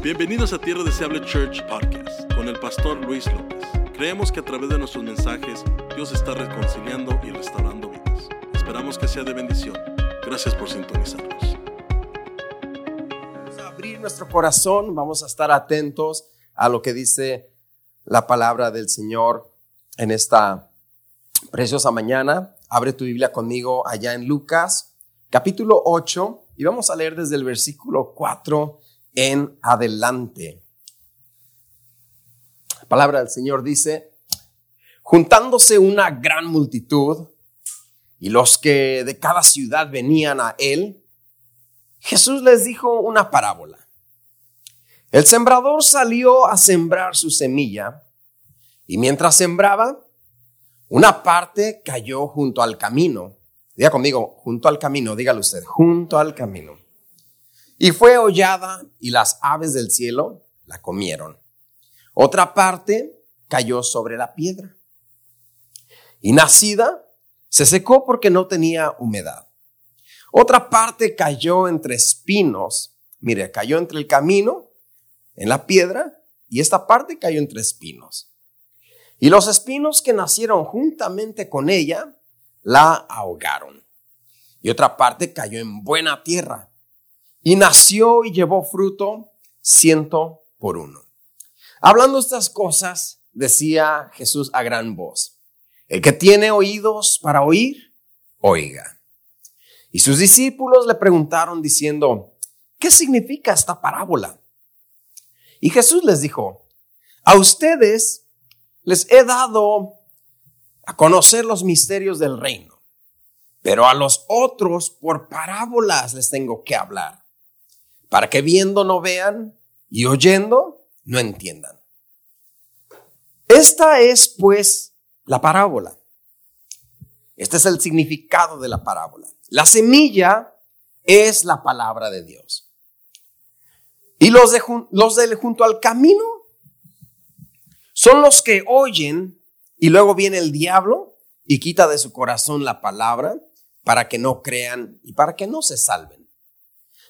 Bienvenidos a Tierra Deseable Church Podcast con el pastor Luis López. Creemos que a través de nuestros mensajes Dios está reconciliando y restaurando vidas. Esperamos que sea de bendición. Gracias por sintonizarnos. Vamos a abrir nuestro corazón, vamos a estar atentos a lo que dice la palabra del Señor en esta preciosa mañana. Abre tu Biblia conmigo allá en Lucas, capítulo 8, y vamos a leer desde el versículo 4 en adelante. La palabra del Señor dice, juntándose una gran multitud y los que de cada ciudad venían a él, Jesús les dijo una parábola. El sembrador salió a sembrar su semilla y mientras sembraba, una parte cayó junto al camino. Diga conmigo, junto al camino, dígale usted, junto al camino. Y fue hollada y las aves del cielo la comieron. Otra parte cayó sobre la piedra. Y nacida se secó porque no tenía humedad. Otra parte cayó entre espinos. Mire, cayó entre el camino, en la piedra, y esta parte cayó entre espinos. Y los espinos que nacieron juntamente con ella la ahogaron. Y otra parte cayó en buena tierra. Y nació y llevó fruto ciento por uno. Hablando estas cosas, decía Jesús a gran voz, el que tiene oídos para oír, oiga. Y sus discípulos le preguntaron diciendo, ¿qué significa esta parábola? Y Jesús les dijo, a ustedes les he dado a conocer los misterios del reino, pero a los otros por parábolas les tengo que hablar, para que viendo no vean y oyendo no entiendan. Esta es pues la parábola. Este es el significado de la parábola. La semilla es la palabra de Dios. Y los, de, los de junto al camino son los que oyen y luego viene el diablo y quita de su corazón la palabra para que no crean y para que no se salven.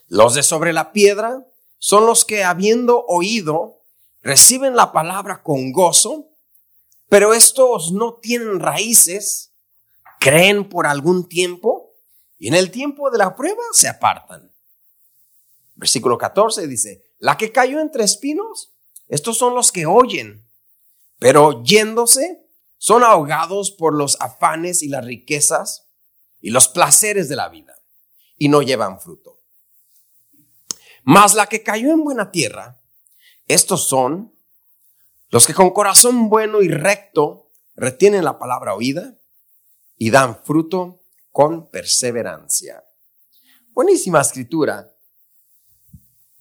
Los de sobre la piedra son los que habiendo oído reciben la palabra con gozo, pero estos no tienen raíces, creen por algún tiempo y en el tiempo de la prueba se apartan. Versículo 14 dice, la que cayó entre espinos, estos son los que oyen pero yéndose, son ahogados por los afanes y las riquezas y los placeres de la vida y no llevan fruto. Mas la que cayó en buena tierra, estos son los que con corazón bueno y recto retienen la palabra oída y dan fruto con perseverancia. Buenísima escritura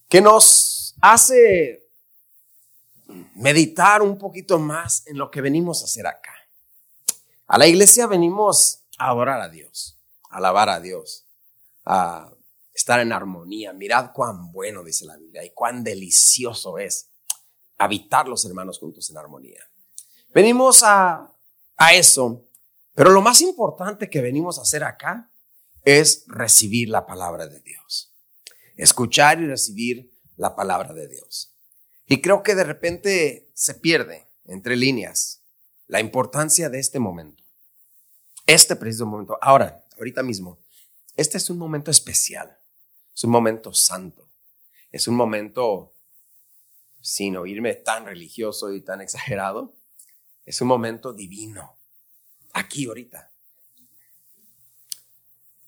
que nos hace meditar un poquito más en lo que venimos a hacer acá. A la iglesia venimos a adorar a Dios, a alabar a Dios, a estar en armonía. Mirad cuán bueno, dice la Biblia, y cuán delicioso es habitar los hermanos juntos en armonía. Venimos a, a eso, pero lo más importante que venimos a hacer acá es recibir la palabra de Dios. Escuchar y recibir la palabra de Dios. Y creo que de repente se pierde entre líneas la importancia de este momento. Este preciso momento. Ahora, ahorita mismo, este es un momento especial. Es un momento santo. Es un momento, sin oírme tan religioso y tan exagerado, es un momento divino. Aquí, ahorita.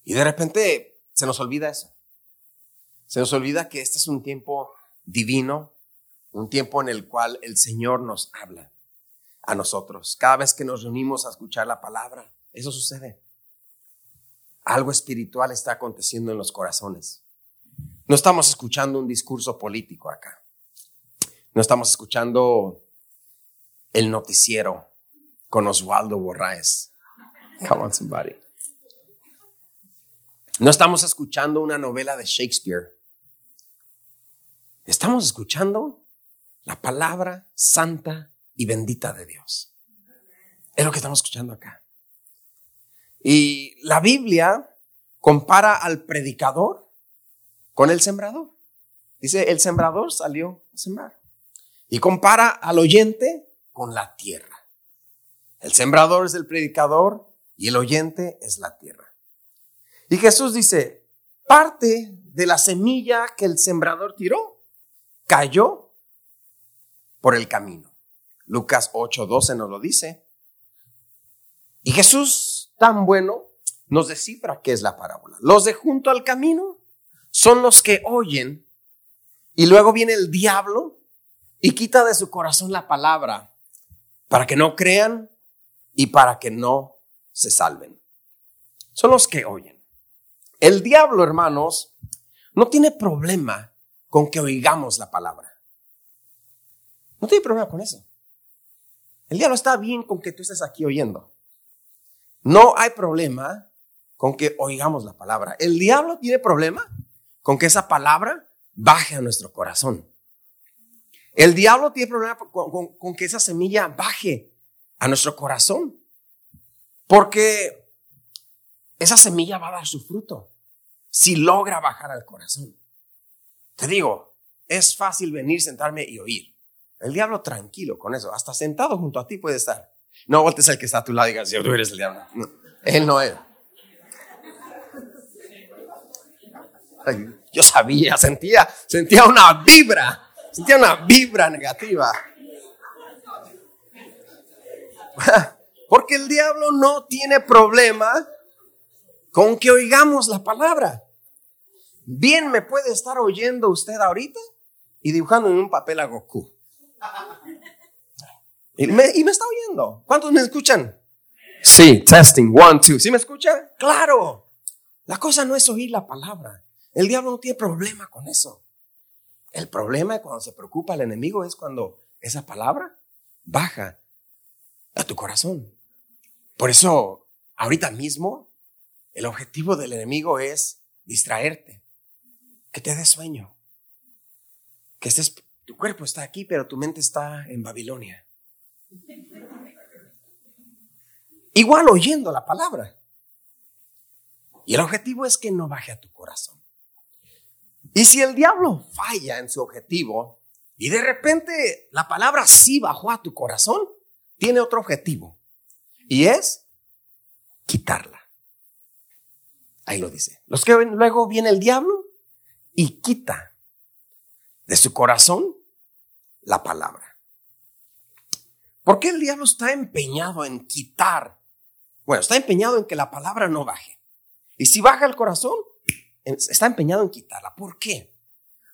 Y de repente se nos olvida eso. Se nos olvida que este es un tiempo divino, un tiempo en el cual el Señor nos habla a nosotros. Cada vez que nos reunimos a escuchar la palabra, eso sucede. Algo espiritual está aconteciendo en los corazones. No estamos escuchando un discurso político acá. No estamos escuchando el noticiero con Oswaldo Borraes. Come on, somebody. No estamos escuchando una novela de Shakespeare. Estamos escuchando la palabra santa y bendita de Dios. Es lo que estamos escuchando acá. Y la Biblia compara al predicador con el sembrador. Dice, el sembrador salió a sembrar. Y compara al oyente con la tierra. El sembrador es el predicador y el oyente es la tierra. Y Jesús dice, parte de la semilla que el sembrador tiró cayó por el camino. Lucas 8:12 nos lo dice. Y Jesús, tan bueno, nos descifra qué es la parábola. Los de junto al camino son los que oyen y luego viene el diablo y quita de su corazón la palabra para que no crean y para que no se salven. Son los que oyen. El diablo, hermanos, no tiene problema con que oigamos la palabra. No tiene problema con eso. El diablo está bien con que tú estés aquí oyendo. No hay problema con que oigamos la palabra. El diablo tiene problema con que esa palabra baje a nuestro corazón. El diablo tiene problema con, que esa semilla baje a nuestro corazón. Porque esa semilla va a dar su fruto si logra bajar al corazón. Te digo, es fácil venir, sentarme y oír. El diablo tranquilo con eso, hasta sentado junto a ti puede estar. No voltes al que está a tu lado y digas, tú eres el diablo. él no es. Yo sabía, sentía, sentía una vibra, sentía una vibra negativa. Porque el diablo no tiene problema con que oigamos la palabra. Bien me puede estar oyendo usted ahorita y dibujando en un papel a Goku. Y me, está oyendo. ¿Cuántos me escuchan? Sí, testing, one, two. ¿Sí me escuchan? Claro. La cosa no es oír la palabra. El diablo no tiene problema con eso. El problema cuando se preocupa el enemigo es cuando esa palabra baja a tu corazón. Por eso, ahorita mismo, el objetivo del enemigo es distraerte, que te dé sueño, que estés, tu cuerpo está aquí, pero tu mente está en Babilonia. Igual oyendo la palabra. Y el objetivo es que no baje a tu corazón. Y si el diablo falla en su objetivo y de repente la palabra sí bajó a tu corazón, tiene otro objetivo. Y es quitarla. Ahí lo dice. Los que luego viene el diablo y quita de su corazón la palabra. ¿Por qué el diablo está empeñado en quitar? Bueno, está empeñado en que la palabra no baje. Y si baja el corazón, está empeñado en quitarla. ¿Por qué?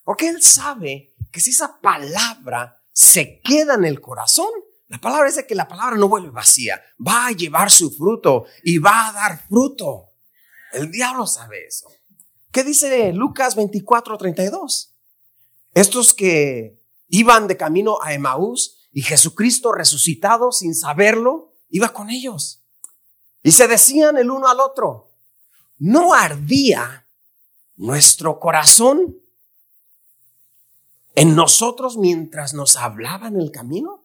Porque él sabe que si esa palabra se queda en el corazón, la palabra es de que la palabra no vuelve vacía, va a llevar su fruto y va a dar fruto. El diablo sabe eso. ¿Qué dice Lucas 24, 32? Estos que iban de camino a Emaús y Jesucristo resucitado sin saberlo, iba con ellos. Y se decían el uno al otro, ¿no ardía nuestro corazón en nosotros mientras nos hablaba en el camino?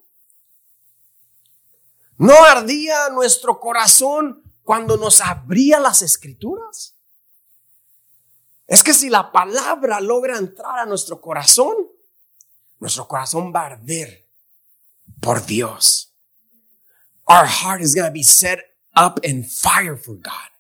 ¿No ardía nuestro corazón cuando nos abría las escrituras? Es que si la palabra logra entrar a nuestro corazón, nuestro corazón va a arder por Dios. Our heart is going to be set up in fire for God.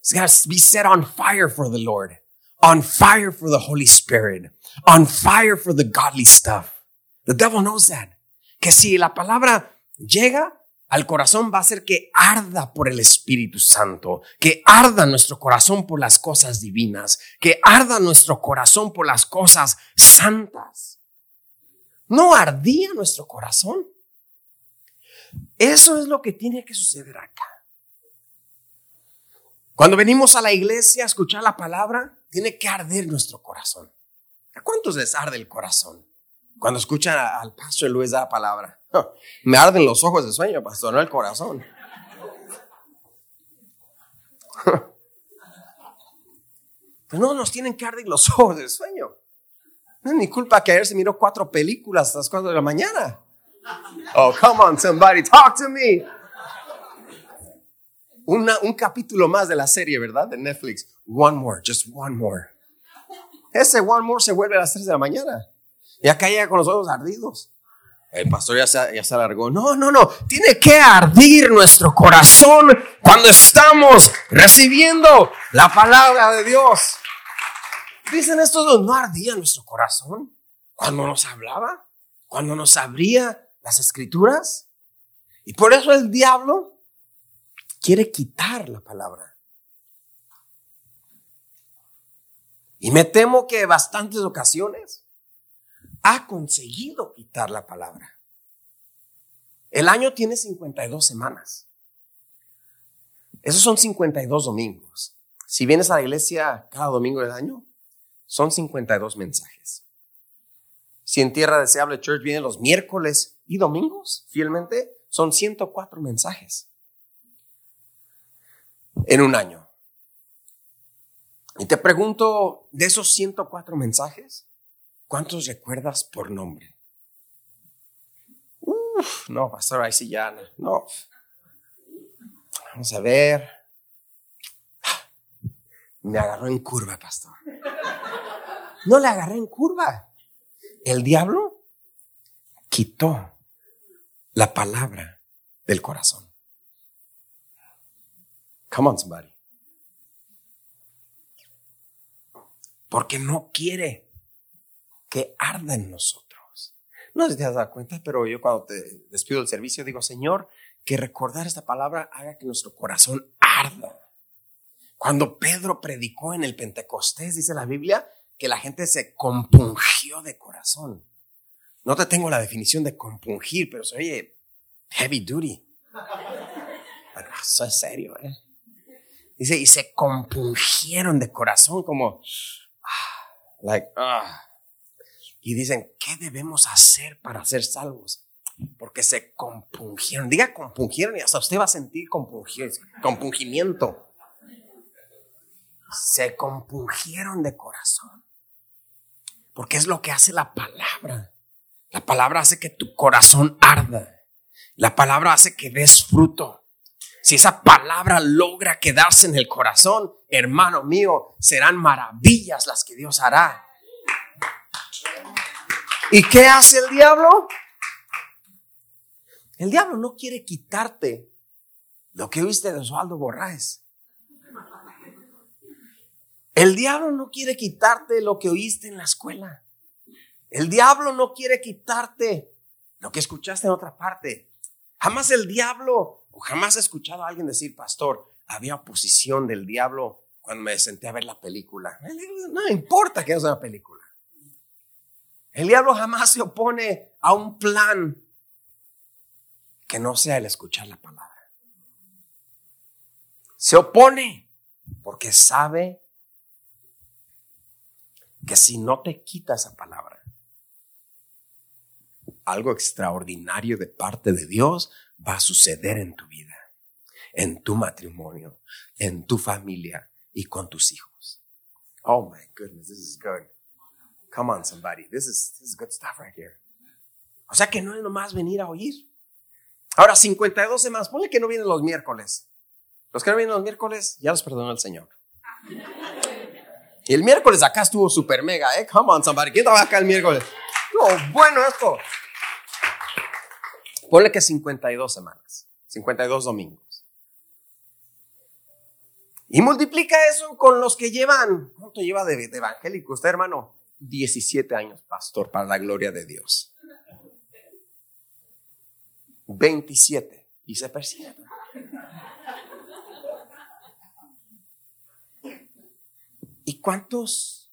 It's going to be set on fire for the Lord, on fire for the Holy Spirit, on fire for the godly stuff. The devil knows that. Que si la palabra llega, al corazón va a hacer que arda por el Espíritu Santo, que arda nuestro corazón por las cosas divinas, que arda nuestro corazón por las cosas santas. ¿No ardía nuestro corazón? Eso es lo que tiene que suceder acá. Cuando venimos a la iglesia a escuchar la palabra, tiene que arder nuestro corazón. ¿A cuántos les arde el corazón? Cuando escuchan al pastor Luis dar la palabra. Me arden los ojos de sueño, pastor, no el corazón. Pero no nos tienen que arder los ojos de sueño. No es mi culpa que ayer se miró cuatro películas hasta las cuatro de la mañana. Oh, come on, somebody, talk to me. Un capítulo más de la serie, ¿verdad? De Netflix. One more, just one more. Ese one more se vuelve a las 3 de la mañana. Y acá llega con los ojos ardidos. El pastor ya se, ya se alargó. No, no, no. Tiene que ardir nuestro corazón cuando estamos recibiendo la palabra de Dios. Dicen estos dos, no ardía nuestro corazón cuando nos hablaba, cuando nos abría las escrituras. Y por eso el diablo quiere quitar la palabra. Y me temo que bastantes ocasiones ha conseguido quitar la palabra. El año tiene 52 semanas. Esos son 52 domingos. Si vienes a la iglesia cada domingo del año, son 52 mensajes. Si en Tierra Deseable Church vienen los miércoles y domingos, fielmente, son 104 mensajes en un año. Y te pregunto, de esos 104 mensajes, ¿Cuántos recuerdas por nombre? Uf, no, pastor, ahí sí ya no. Vamos a ver. Me agarró en curva, pastor. No le agarré en curva. El diablo quitó la palabra del corazón. Come on, somebody. Porque no quiere que arda en nosotros. No sé si te has dado cuenta, pero yo cuando te despido del servicio digo, Señor, que recordar esta palabra haga que nuestro corazón arda. Cuando Pedro predicó en el Pentecostés, dice la Biblia, que la gente se compungió de corazón. No te tengo la definición de compungir, pero se oye heavy duty. Eso es serio, ¿eh? Dice, y se compungieron de corazón como, ah, like, ah y dicen, ¿qué debemos hacer para ser salvos? Porque se compungieron. Diga compungieron y hasta usted va a sentir compungimiento. Se compungieron de corazón. Porque es lo que hace la palabra. La palabra hace que tu corazón arda. La palabra hace que des fruto. Si esa palabra logra quedarse en el corazón, hermano mío, serán maravillas las que Dios hará. ¿Y qué hace el diablo? El diablo no quiere quitarte lo que oíste de Osvaldo Borraes. El diablo no quiere quitarte lo que oíste en la escuela. El diablo no quiere quitarte lo que escuchaste en otra parte. Jamás el diablo, jamás he escuchado a alguien decir, pastor, había oposición del diablo cuando me senté a ver la película. No importa que es una película. El diablo jamás se opone a un plan que no sea el escuchar la palabra. Se opone porque sabe que si no te quita esa palabra, algo extraordinario de parte de Dios va a suceder en tu vida, en tu matrimonio, en tu familia y con tus hijos. Oh my goodness, this is good. Come on, somebody. This is, this is good stuff right here. O sea que no es nomás venir a oír. Ahora, 52 semanas. Ponle que no vienen los miércoles. Los que no vienen los miércoles, ya los perdonó el Señor. Y el miércoles acá estuvo super mega, ¿eh? Come on, somebody. ¿Quién estaba acá el miércoles? No, bueno esto. Ponle que 52 semanas. 52 domingos. Y multiplica eso con los que llevan. ¿Cuánto lleva de, de evangélico usted, hermano? 17 años pastor para la gloria de Dios. 27 y se persigue. ¿Y cuántos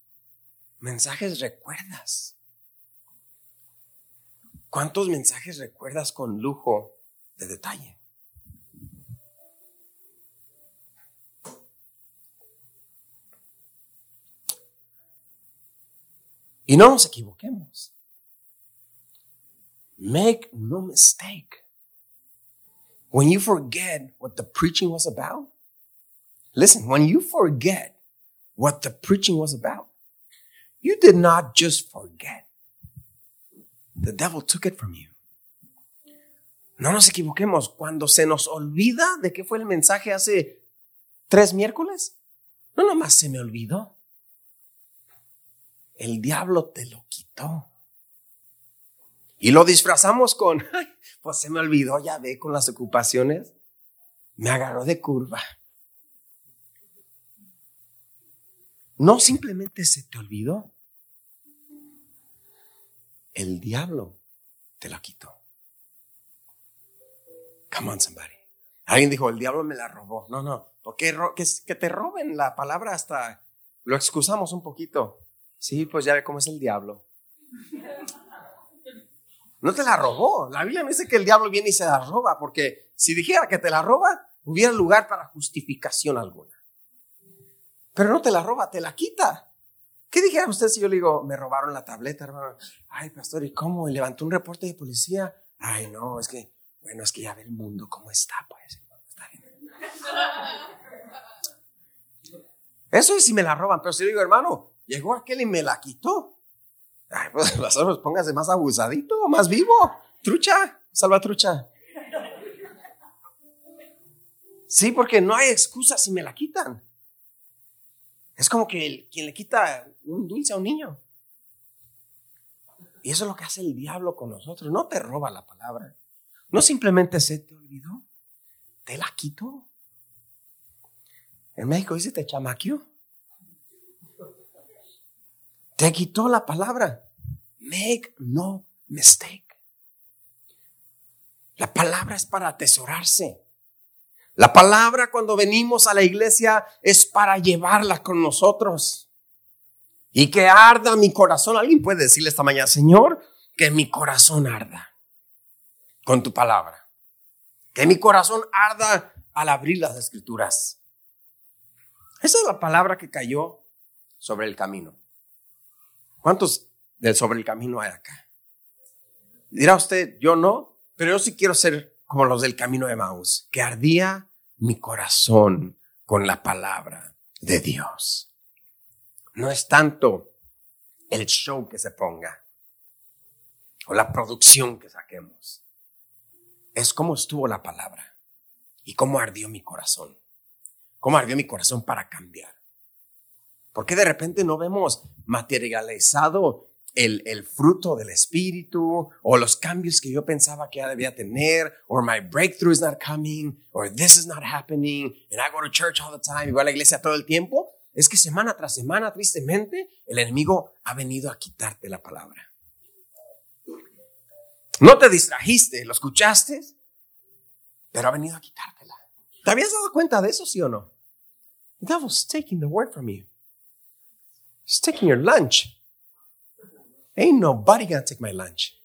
mensajes recuerdas? ¿Cuántos mensajes recuerdas con lujo de detalle? Y no nos equivoquemos. Make no mistake. When you forget what the preaching was about, listen, when you forget what the preaching was about, you did not just forget. The devil took it from you. No nos equivoquemos. Cuando se nos olvida de qué fue el mensaje hace tres miércoles, no nomás se me olvidó. el diablo te lo quitó. Y lo disfrazamos con, pues se me olvidó, ya ve, con las ocupaciones. Me agarró de curva. No simplemente se te olvidó. El diablo te la quitó. Come on, somebody. Alguien dijo, el diablo me la robó. No, no. Porque que, que te roben la palabra hasta lo excusamos un poquito. Sí, pues ya ve cómo es el diablo. No te la robó. La Biblia me dice que el diablo viene y se la roba, porque si dijera que te la roba, hubiera lugar para justificación alguna. Pero no te la roba, te la quita. ¿Qué dijera usted si yo le digo, me robaron la tableta, hermano? Ay, pastor, ¿y cómo? ¿Y levantó un reporte de policía? Ay, no, es que, bueno, es que ya ve el mundo cómo está, pues. Está bien. Eso es si me la roban, pero si yo digo, hermano, llegó aquel y me la quitó. Ay, pues, pastor, pues póngase más abusadito, más vivo. Trucha, salva trucha. Sí, porque no hay excusa si me la quitan. Es como que quien le quita un dulce a un niño. Y eso es lo que hace el diablo con nosotros. No te roba la palabra. No simplemente se te olvidó. Te la quitó. En México dice te chamaqueó. Te quitó la palabra. Make no mistake. La palabra es para atesorarse. La palabra cuando venimos a la iglesia es para llevarla con nosotros. Y que arda mi corazón. Alguien puede decirle esta mañana, Señor, que mi corazón arda con tu palabra. Que mi corazón arda al abrir las escrituras. Esa es la palabra que cayó sobre el camino. ¿Cuántos sobre el camino hay acá? Dirá usted, yo no, pero yo sí quiero ser como los del camino de Maús, que ardía mi corazón con la palabra de Dios. No es tanto el show que se ponga o la producción que saquemos. Es cómo estuvo la palabra y cómo ardió mi corazón. Cómo ardió mi corazón para cambiar. ¿Por qué de repente no vemos materializado el, fruto del espíritu o los cambios que yo pensaba que ya debía tener, o my breakthrough is not coming, or this is not happening, and I go to church all the time, y voy a la iglesia todo el tiempo, es que semana tras semana, tristemente, el enemigo ha venido a quitarte la palabra. No te distrajiste, lo escuchaste, pero ha venido a quitártela. ¿Te habías dado cuenta de eso, sí o no? The devil's taking the word from you. He's taking your lunch. Ain't nobody gonna take my lunch.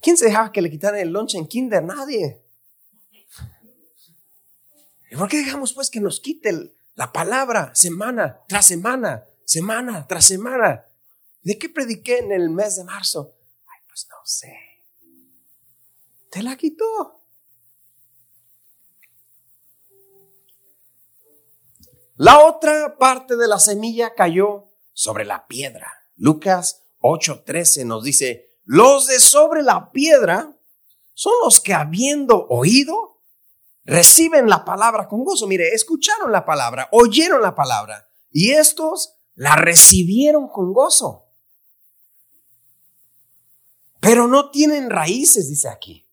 ¿Quién se dejaba que le quitaran el lunch en kinder? Nadie. ¿Y por qué dejamos pues que nos quite la palabra semana tras semana, semana tras semana? ¿De qué prediqué en el mes de marzo? Ay, pues no sé. Te la quitó. La otra parte de la semilla cayó sobre la piedra. Lucas 8:13 nos dice, los de sobre la piedra son los que habiendo oído, reciben la palabra con gozo. Mire, escucharon la palabra, oyeron la palabra y estos la recibieron con gozo. Pero no tienen raíces, dice aquí.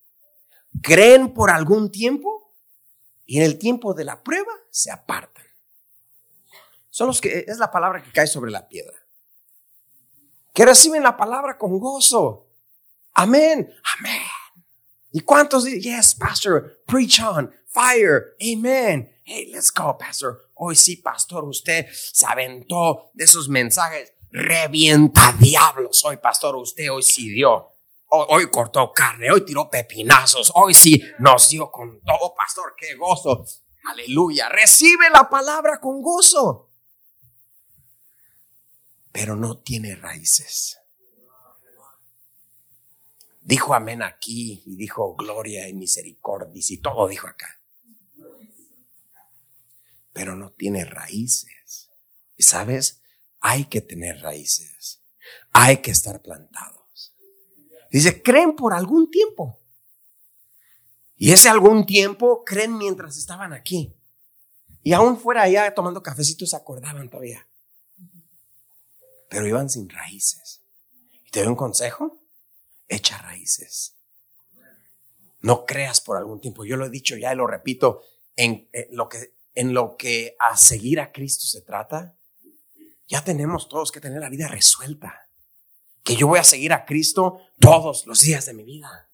Creen por algún tiempo y en el tiempo de la prueba se apartan son los que es la palabra que cae sobre la piedra. Que reciben la palabra con gozo. Amén. Amén. ¿Y cuántos dicen, yes, pastor, preach on, fire, amen. Hey, let's go, pastor. Hoy sí, pastor, usted se aventó de esos mensajes. Revienta diablos. Hoy, pastor, usted hoy sí dio. Hoy, hoy, cortó carne, hoy tiró pepinazos, hoy sí nos dio con todo, pastor, qué gozo. Aleluya. Recibe la palabra con gozo pero no tiene raíces. Dijo amén aquí y dijo gloria y misericordia y todo dijo acá. Pero no tiene raíces. Y sabes, hay que tener raíces. Hay que estar plantados. Dice, creen por algún tiempo. Y ese algún tiempo creen mientras estaban aquí. Y aún fuera allá tomando cafecitos se acordaban todavía. Pero iban sin raíces. Y te doy un consejo, echa raíces. No creas por algún tiempo. Yo lo he dicho ya y lo repito, en, lo, que, en lo que a seguir a Cristo se trata, ya tenemos todos que tener la vida resuelta. Que yo voy a seguir a Cristo todos los días de mi vida.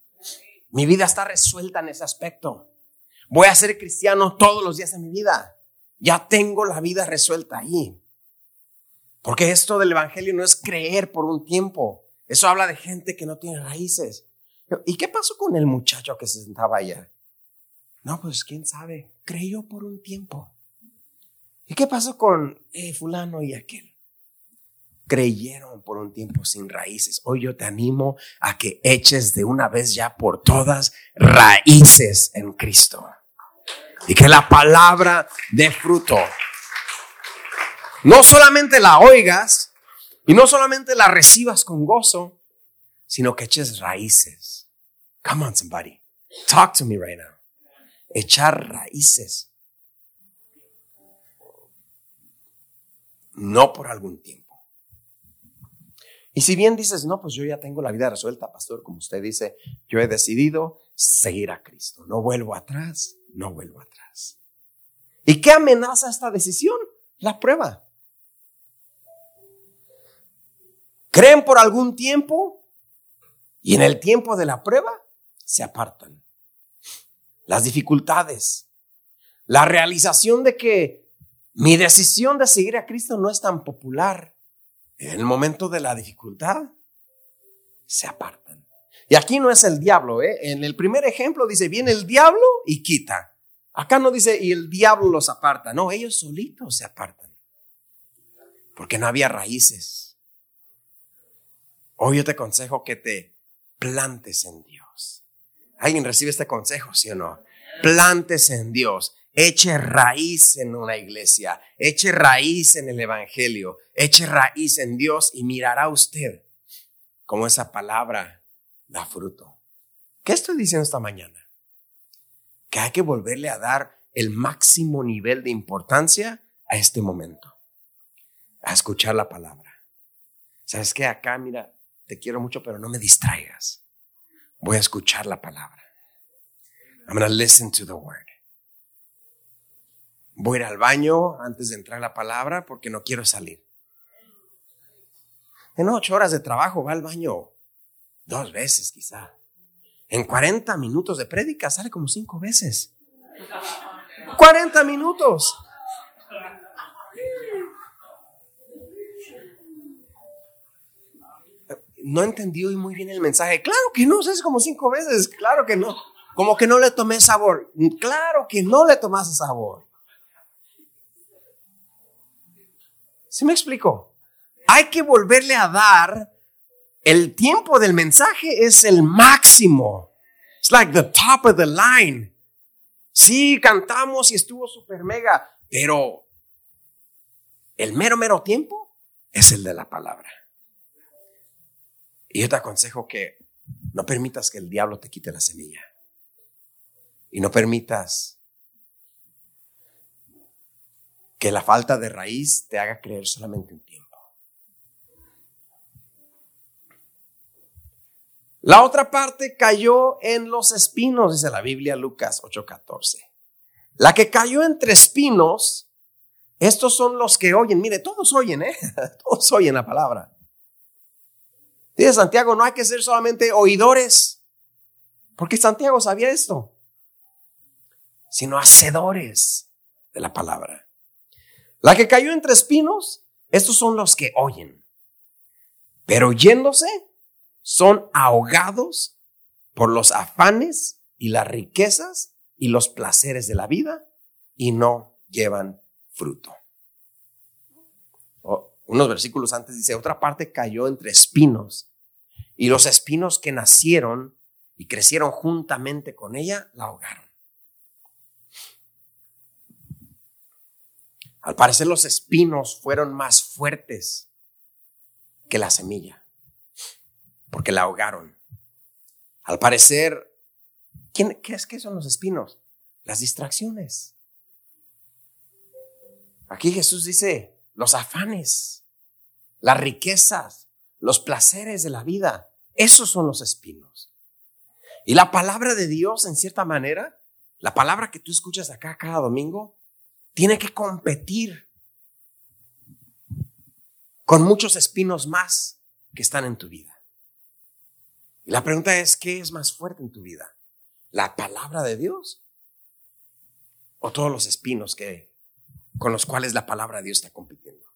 Mi vida está resuelta en ese aspecto. Voy a ser cristiano todos los días de mi vida. Ya tengo la vida resuelta ahí. Porque esto del Evangelio no es creer por un tiempo. Eso habla de gente que no tiene raíces. ¿Y qué pasó con el muchacho que se sentaba allá? No, pues quién sabe. Creyó por un tiempo. ¿Y qué pasó con eh, fulano y aquel? Creyeron por un tiempo sin raíces. Hoy yo te animo a que eches de una vez ya por todas raíces en Cristo. Y que la palabra dé fruto. No solamente la oigas y no solamente la recibas con gozo, sino que eches raíces. Come on, somebody. Talk to me right now. Echar raíces. no por algún tiempo. Y si bien dices, no, pues yo ya tengo la vida resuelta, pastor, como usted dice, yo he decidido seguir a Cristo, no vuelvo atrás, no vuelvo atrás. ¿Y qué amenaza esta decisión? La prueba. Creen por algún tiempo y en el tiempo de la prueba se apartan. Las dificultades, la realización de que mi decisión de seguir a Cristo no es tan popular. En el momento de la dificultad, se apartan. Y aquí no es el diablo, ¿eh? En el primer ejemplo dice, viene el diablo y quita. Acá no dice, y el diablo los aparta. No, ellos solitos se apartan. Porque no había raíces. Hoy yo te aconsejo que te plantes en Dios. ¿Alguien recibe este consejo, sí o no? Plantes en Dios eche raíz en una iglesia, eche raíz en el Evangelio, eche raíz en Dios y mirará usted cómo esa palabra da fruto. ¿Qué estoy diciendo esta mañana? Que hay que volverle a dar el máximo nivel de importancia a este momento, a escuchar la palabra. ¿Sabes qué? Acá, mira, te quiero mucho, pero no me distraigas. Voy a escuchar la palabra. I'm going to listen to the word. Voy a ir al baño antes de entrar la palabra porque no quiero salir. En ocho horas de trabajo va al baño dos veces quizá. En 40 minutos de prédica sale como cinco veces. 40 minutos. No entendí hoy muy bien el mensaje. Claro que no, es como cinco veces. Claro que no. Como que no le tomé sabor. Claro que no le tomaste sabor. ¿Sí me explico? Hay que volverle a dar el tiempo del mensaje es el máximo. It's like the top of the line. Sí, cantamos y estuvo super mega, pero el mero, mero tiempo es el de la palabra. Y yo te aconsejo que no permitas que el diablo te quite la semilla. Y no permitas que la falta de raíz te haga creer solamente en tiempo. La otra parte cayó en los espinos, dice la Biblia Lucas 8:14. La que cayó entre espinos, estos son los que oyen. Mire, todos oyen, ¿eh? Todos oyen la palabra. Dice Santiago, no hay que ser solamente oidores, porque Santiago sabía esto, sino hacedores de la palabra. La que cayó entre espinos, estos son los que oyen, pero yéndose son ahogados por los afanes y las riquezas y los placeres de la vida y no llevan fruto. unos versículos antes dice, otra parte cayó entre espinos y los espinos que nacieron y crecieron juntamente con ella la ahogaron. Al parecer los espinos fueron más fuertes que la semilla, porque la ahogaron. Al parecer, ¿quién, ¿qué es que son los espinos? Las distracciones. Aquí Jesús dice, los afanes, las riquezas, los placeres de la vida, esos son los espinos. Y la palabra de Dios, en cierta manera, la palabra que tú escuchas acá cada domingo, tiene que competir con muchos espinos más que están en tu vida. Y la pregunta es, ¿qué es más fuerte en tu vida? ¿La palabra de Dios? ¿O todos los espinos que, con los cuales la palabra de Dios está compitiendo?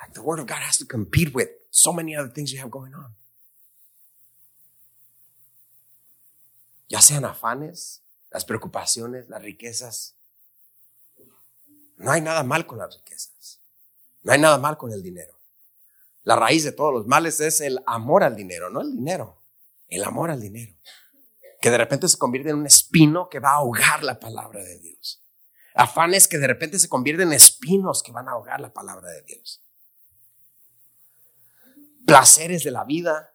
Like the word of God has to compete with so many other things you have going on. Ya sean afanes, las preocupaciones, las riquezas. No hay nada mal con las riquezas. No hay nada mal con el dinero. La raíz de todos los males es el amor al dinero, no el dinero, el amor al dinero. Que de repente se convierte en un espino que va a ahogar la palabra de Dios. Afanes que de repente se convierten en espinos que van a ahogar la palabra de Dios. Placeres de la vida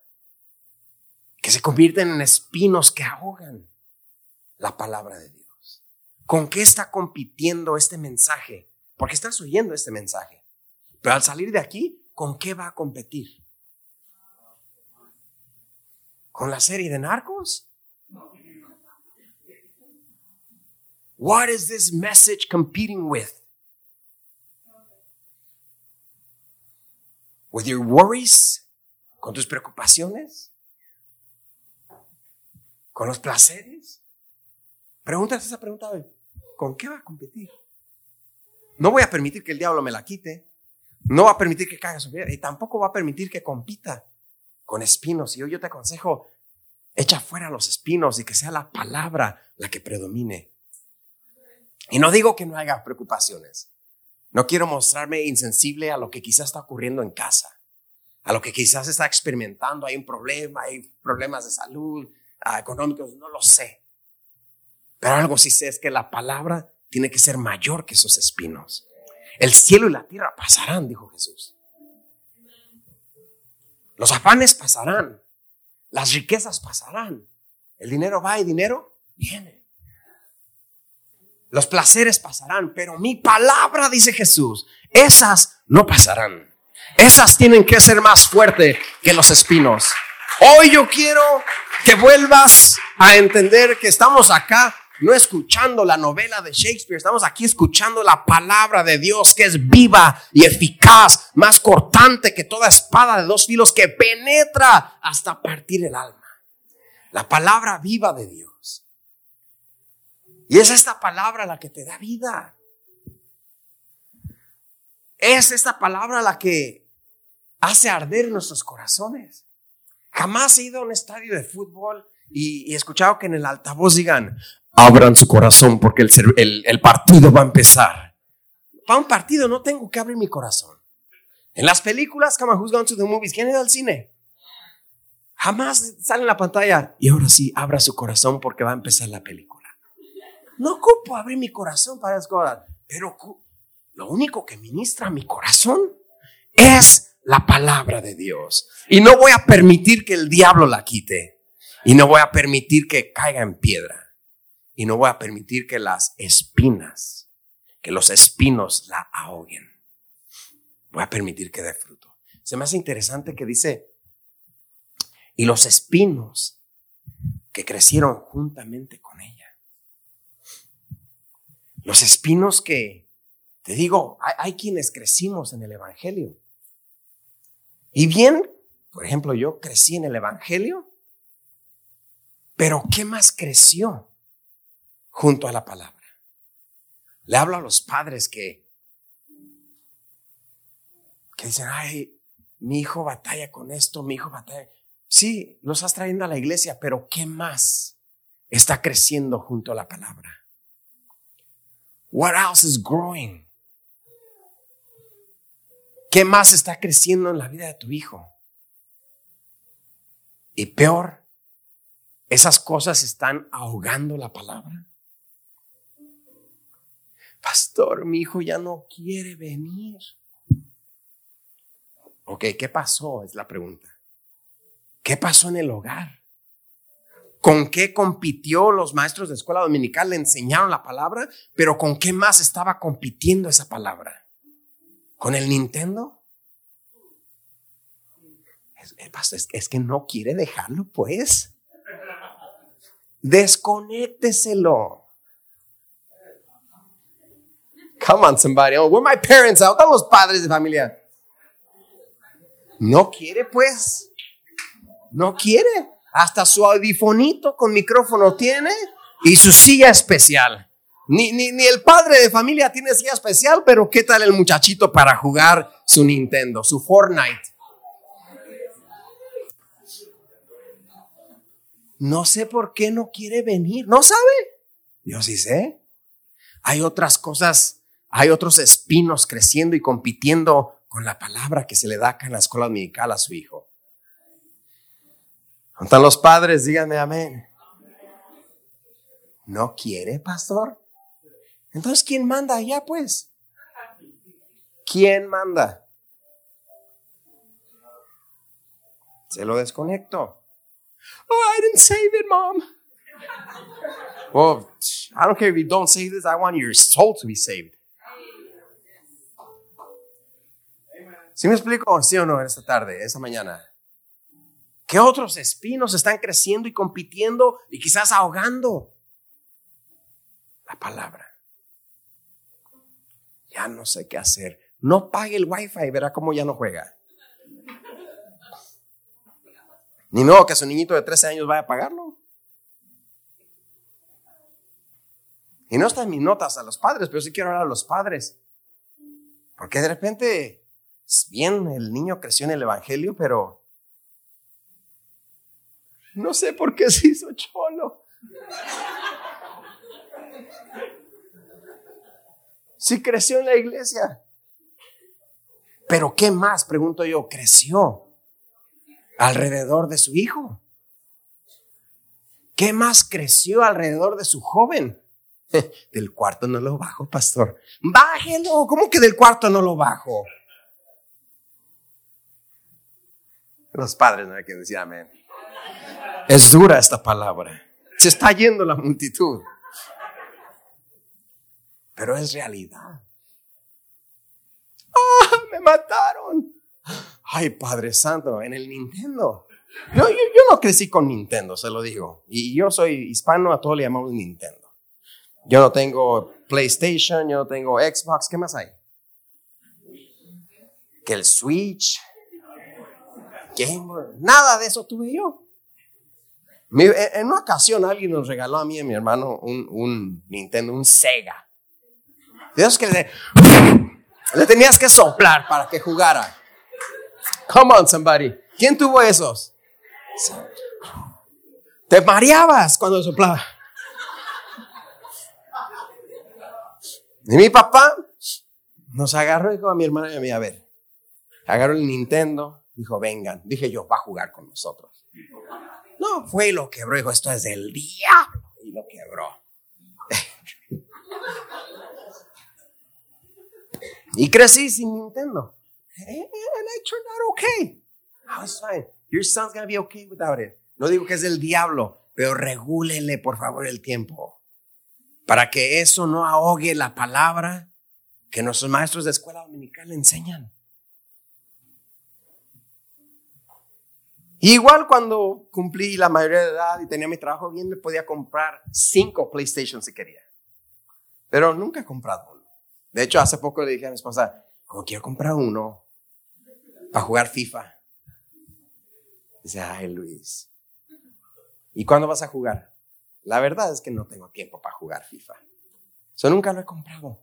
que se convierten en espinos que ahogan la palabra de Dios. ¿Con qué está compitiendo este mensaje? Porque estás oyendo este mensaje. Pero al salir de aquí, ¿con qué va a competir? ¿Con la serie de narcos? What is this message competing with? ¿Con tus preocupaciones? ¿Con los placeres? Pregúntate esa pregunta. ¿Con qué va a competir? No voy a permitir que el diablo me la quite. No va a permitir que caiga su vida y tampoco va a permitir que compita con espinos. Y hoy yo te aconsejo, echa fuera los espinos y que sea la palabra la que predomine. Y no digo que no haya preocupaciones. No quiero mostrarme insensible a lo que quizás está ocurriendo en casa, a lo que quizás está experimentando. Hay un problema, hay problemas de salud, ah, económicos, no lo sé. Pero algo sí sé es que la palabra tiene que ser mayor que esos espinos. El cielo y la tierra pasarán, dijo Jesús. Los afanes pasarán. Las riquezas pasarán. El dinero va y dinero viene. Los placeres pasarán, pero mi palabra, dice Jesús, esas no pasarán. Esas tienen que ser más fuertes que los espinos. Hoy yo quiero que vuelvas a entender que estamos acá no escuchando la novela de Shakespeare, estamos aquí escuchando la palabra de Dios que es viva y eficaz, más cortante que toda espada de dos filos que penetra hasta partir el alma. La palabra viva de Dios. Y es esta palabra la que te da vida. Es esta palabra la que hace arder nuestros corazones. Jamás he ido a un estadio de fútbol y, he escuchado que en el altavoz digan, abran su corazón porque el, partido va a empezar. Para un partido no tengo que abrir mi corazón. En las películas, who's gone to the movies? ¿Quién ido al cine? Jamás sale en la pantalla. Y ahora sí, abra su corazón porque va a empezar la película. No ocupo abrir mi corazón para las pero lo único que ministra mi corazón es la palabra de Dios. Y no voy a permitir que el diablo la quite. Y no voy a permitir que caiga en piedra y no voy a permitir que las espinas, que los espinos la ahoguen. Voy a permitir que dé fruto. Se me hace interesante que dice, y los espinos que crecieron juntamente con ella. Los espinos que, te digo, hay, quienes crecimos en el Evangelio. Y bien, por ejemplo, yo crecí en el Evangelio, pero ¿qué más creció? junto a la palabra. Le hablo a los padres que, que dicen, ay, mi hijo batalla con esto, mi hijo batalla. Sí, los estás trayendo a la iglesia, pero ¿qué más está creciendo junto a la palabra? What else is growing? ¿Qué más está creciendo en la vida de tu hijo? Y peor, esas cosas están ahogando la palabra. Pastor, mi hijo ya no quiere venir. Ok, ¿qué pasó? Es la pregunta. ¿Qué pasó en el hogar? ¿Con qué compitió los maestros de escuela dominical? Le enseñaron la palabra, pero ¿con qué más estaba compitiendo esa palabra? ¿Con el Nintendo? Es, es que no quiere dejarlo, pues. Desconécteselo. Come on, somebody. Oh, where my parents out? ¿Dónde los padres de familia? No quiere, pues. No quiere. Hasta su audifonito con micrófono tiene y su silla especial. Ni, ni, ni, el padre de familia tiene silla especial, pero ¿qué tal el muchachito para jugar su Nintendo, su Fortnite? No sé por qué no quiere venir. ¿No sabe? Yo sí sé. Hay otras cosas, hay otros espinos creciendo y compitiendo con la palabra que se le da acá en la escuela dominical a su hijo. ¿Dónde los padres? Díganme amén. ¿No quiere, pastor? Entonces, ¿quién manda allá, pues? ¿Quién manda? Se lo desconecto. Oh, I didn't save it, mom. Well, I don't care if you don't save this. I want your soul to be saved. ¿Sí me explico? ¿Sí o no? En esta tarde, esta mañana. ¿Qué otros espinos están creciendo y compitiendo y quizás ahogando? La palabra. Ya no sé qué hacer. No pague el wifi, verá cómo ya no juega. Ni modo que su niñito de 13 años vaya a pagarlo. Y no están mis notas a los padres, pero sí quiero hablar a los padres. Porque de repente, bien, el niño creció en el Evangelio, pero no sé por qué se hizo cholo. Sí creció en la iglesia. Pero ¿qué más, pregunto yo, creció? alrededor de su hijo? ¿Qué más creció alrededor de su joven? Del cuarto no lo bajo, pastor. Bájelo. ¿Cómo que del cuarto no lo bajo? Los padres no hay que decir amén. Es dura esta palabra. Se está yendo la multitud. Pero es realidad. ¡Ah! Me mataron. Ay, Padre Santo, en el Nintendo. Yo, yo, no crecí con Nintendo, se lo digo. Y yo soy hispano, a todo le llamamos Nintendo. Yo no tengo PlayStation, yo no tengo Xbox, ¿qué más hay? Que el Switch, Game nada de eso tuve yo. En una ocasión alguien nos regaló a mí y a mi hermano un, Nintendo, un Sega. De esos que le, le tenías que soplar para que jugara. Come on, somebody. ¿Quién tuvo esos? Te mareabas cuando soplaba. Y mi papá nos agarró y dijo a mi hermana y a mí, a ver, agarró el Nintendo, dijo, vengan. Dije yo, va a jugar con nosotros. No, fue y lo quebró, dijo, esto es del diablo. Y lo quebró. y crecí sin Nintendo. And I turned out okay. I was fine. Your son's gonna be okay without it. No digo que es el diablo, pero regúlele por favor el tiempo. Para que eso no ahogue la palabra que nuestros maestros de escuela dominical enseñan. Igual cuando cumplí la mayoría de edad y tenía mi trabajo bien, me podía comprar cinco PlayStation si quería. Pero nunca he comprado uno. De hecho, hace poco le dije a mi esposa, como quiero comprar uno, para jugar FIFA. Dice, ay Luis, ¿y cuándo vas a jugar? La verdad es que no tengo tiempo para jugar FIFA. Eso nunca lo he comprado.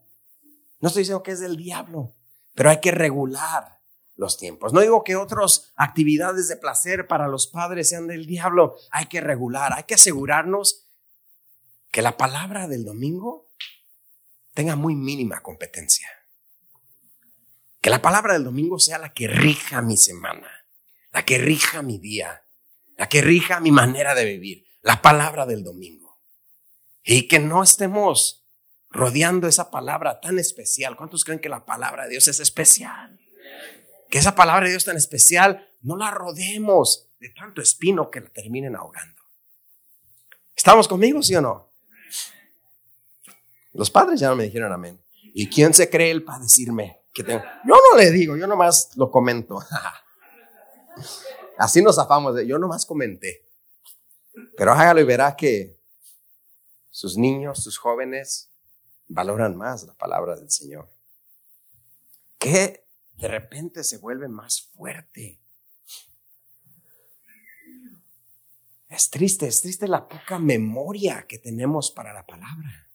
No estoy diciendo que es del diablo, pero hay que regular los tiempos. No digo que otras actividades de placer para los padres sean del diablo. Hay que regular, hay que asegurarnos que la palabra del domingo tenga muy mínima competencia. Que la palabra del domingo sea la que rija mi semana, la que rija mi día, la que rija mi manera de vivir, la palabra del domingo. Y que no estemos rodeando esa palabra tan especial. ¿Cuántos creen que la palabra de Dios es especial? Que esa palabra de Dios tan especial no la rodeemos de tanto espino que la terminen ahogando. ¿Estamos conmigo, sí o no? Los padres ya no me dijeron amén. ¿Y quién se cree él para decirme que tengo? Yo no le digo, yo nomás lo comento. Así nos zafamos de, yo nomás comenté. Pero hágalo y verá que sus niños, sus jóvenes, valoran más la palabra del Señor. Que de repente se vuelve más fuerte. Es triste, es triste la poca memoria que tenemos para la palabra.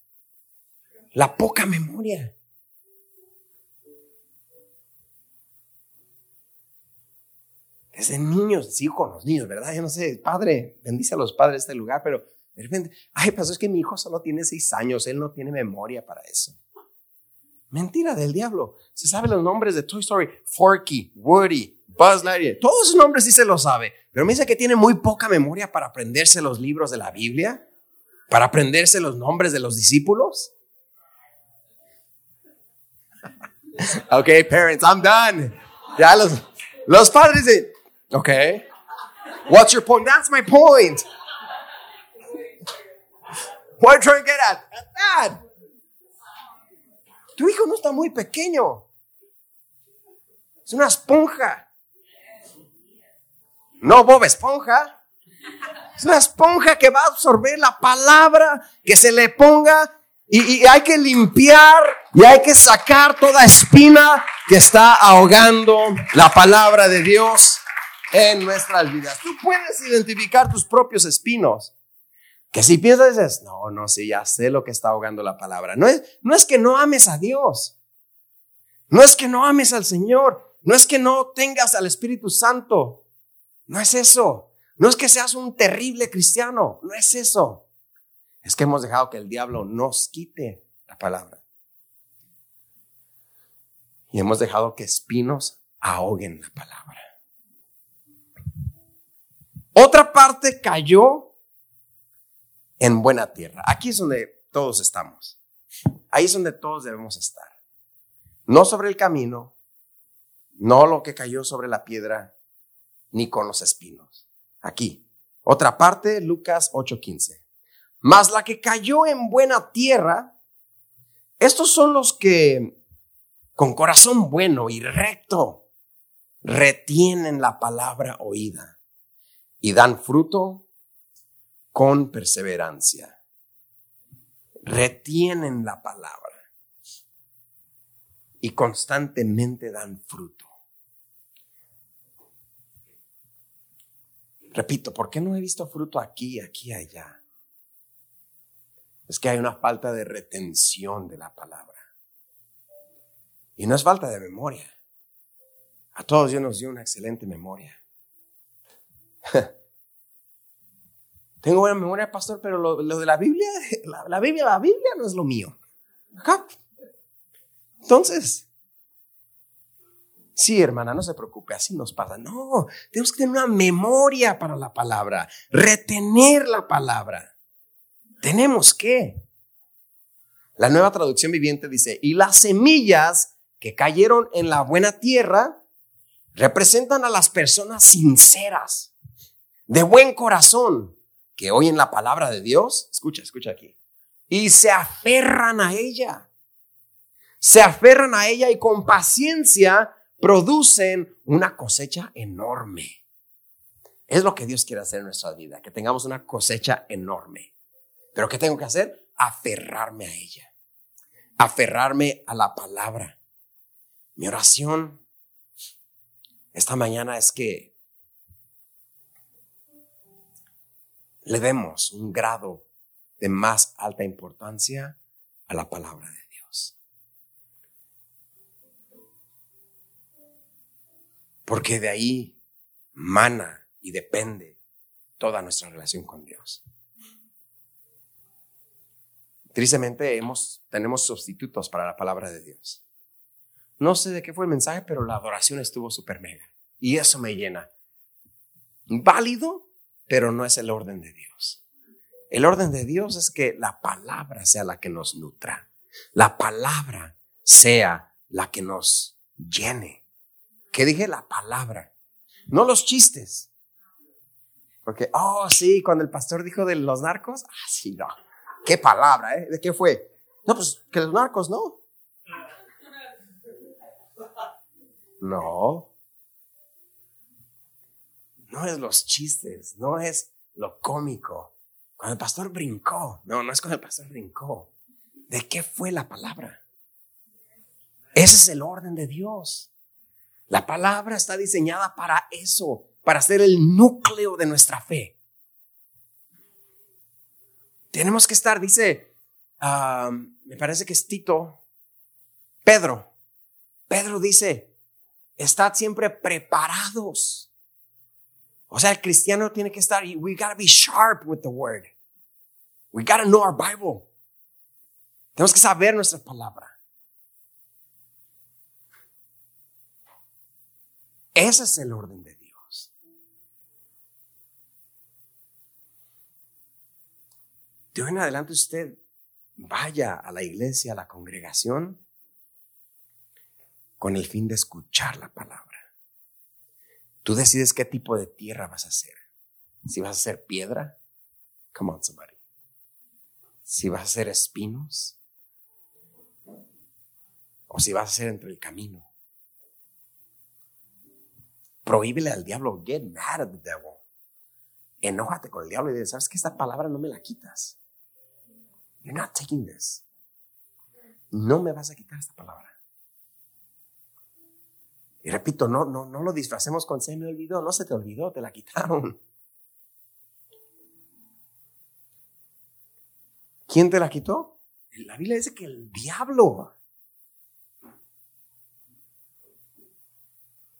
La poca memoria. Desde niños, sigo con los niños, ¿verdad? Yo no sé, padre, bendice a los padres de este lugar, pero de repente, ay, pues es que mi hijo solo tiene seis años, él no tiene memoria para eso. Mentira del diablo. Se sabe los nombres de Toy Story, Forky, Woody, Buzz Lightyear. Todos esos nombres sí se los sabe. Pero me dice que tiene muy poca memoria para aprenderse los libros de la Biblia, para aprenderse los nombres de los discípulos. ok, parents, I'm done. Ya los, los padres de, ok, what's your point? That's my point. What are you trying to get at? At that. Tu hijo no está muy pequeño. Es una esponja. No Bob Esponja. Es una esponja que va a absorber la palabra que se le ponga y, hay que limpiar y hay que sacar toda espina que está ahogando la palabra de Dios en nuestras vidas. Tú puedes identificar tus propios espinos. Que si piensas, dices, no, no, sí, ya sé lo que está ahogando la palabra. No es, no es que no ames a Dios. No es que no ames al Señor. No es que no tengas al Espíritu Santo. No es eso. No es que seas un terrible cristiano. No es eso. Es que hemos dejado que el diablo nos quite la palabra. Y hemos dejado que espinos ahoguen la palabra. Otra parte cayó en buena tierra. Aquí es donde todos estamos. Ahí es donde todos debemos estar. No sobre el camino, no lo que cayó sobre la piedra, ni con los espinos. Aquí. Otra parte, Lucas 8:15. Mas la que cayó en buena tierra, estos son los que con corazón bueno y recto retienen la palabra oída y dan fruto con perseverancia. Retienen la palabra y constantemente dan fruto. Repito, ¿por qué no he visto fruto aquí, aquí, allá? Es que hay una falta de retención de la palabra. Y no es falta de memoria. A todos Dios nos dio una excelente memoria. Tengo buena memoria, pastor, pero lo, de la Biblia, la, Biblia, la Biblia no es lo mío. Entonces, sí, hermana, no se preocupe, así nos pasa. No, tenemos que tener una memoria para la palabra, retener la palabra. Tenemos que. La nueva traducción viviente dice, y las semillas que cayeron en la buena tierra representan a las personas sinceras, de buen corazón que oyen la palabra de Dios, escucha, escucha aquí, y se aferran a ella. Se aferran a ella y con paciencia producen una cosecha enorme. Es lo que Dios quiere hacer en nuestra vida, que tengamos una cosecha enorme. Pero ¿qué tengo que hacer? Aferrarme a ella. Aferrarme a la palabra. Mi oración esta mañana es que le demos un grado de más alta importancia a la palabra de Dios. Porque de ahí mana y depende toda nuestra relación con Dios. Tristemente hemos, tenemos sustitutos para la palabra de Dios. No sé de qué fue el mensaje, pero la adoración estuvo súper mega. Y eso me llena. Válido, pero no es el orden de Dios. El orden de Dios es que la palabra sea la que nos nutra. La palabra sea la que nos llene. ¿Qué dije? La palabra. No los chistes. Porque, oh, sí, cuando el pastor dijo de los narcos, ah, sí, no. Qué palabra, ¿eh? ¿De qué fue? No, pues que los narcos no. No. No es los chistes, no es lo cómico. Cuando el pastor brincó, no, no es cuando el pastor brincó. ¿De qué fue la palabra? Ese es el orden de Dios. La palabra está diseñada para eso, para ser el núcleo de nuestra fe. Tenemos que estar, dice, ah, me parece que es Tito, Pedro. Pedro dice, estad siempre preparados. O sea, el cristiano tiene que estar, we gotta be sharp with the word. We gotta know our Bible. Tenemos que saber nuestra palabra. Ese es el orden de Dios. De hoy en adelante usted vaya a la iglesia, a la congregación, con el fin de escuchar la palabra. Tú decides qué tipo de tierra vas a hacer. Si vas a hacer piedra, come on somebody. Si vas a hacer espinos, o si vas a hacer entre el camino. Prohíbele al diablo, get mad at the devil. Enójate con el diablo y dile, ¿sabes que esta palabra no me la quitas? You're not taking this. No me vas a quitar esta palabra. Y repito, no, no, no lo disfracemos con se me olvidó, no se te olvidó, te la quitaron. ¿Quién te la quitó? La Biblia dice que el diablo.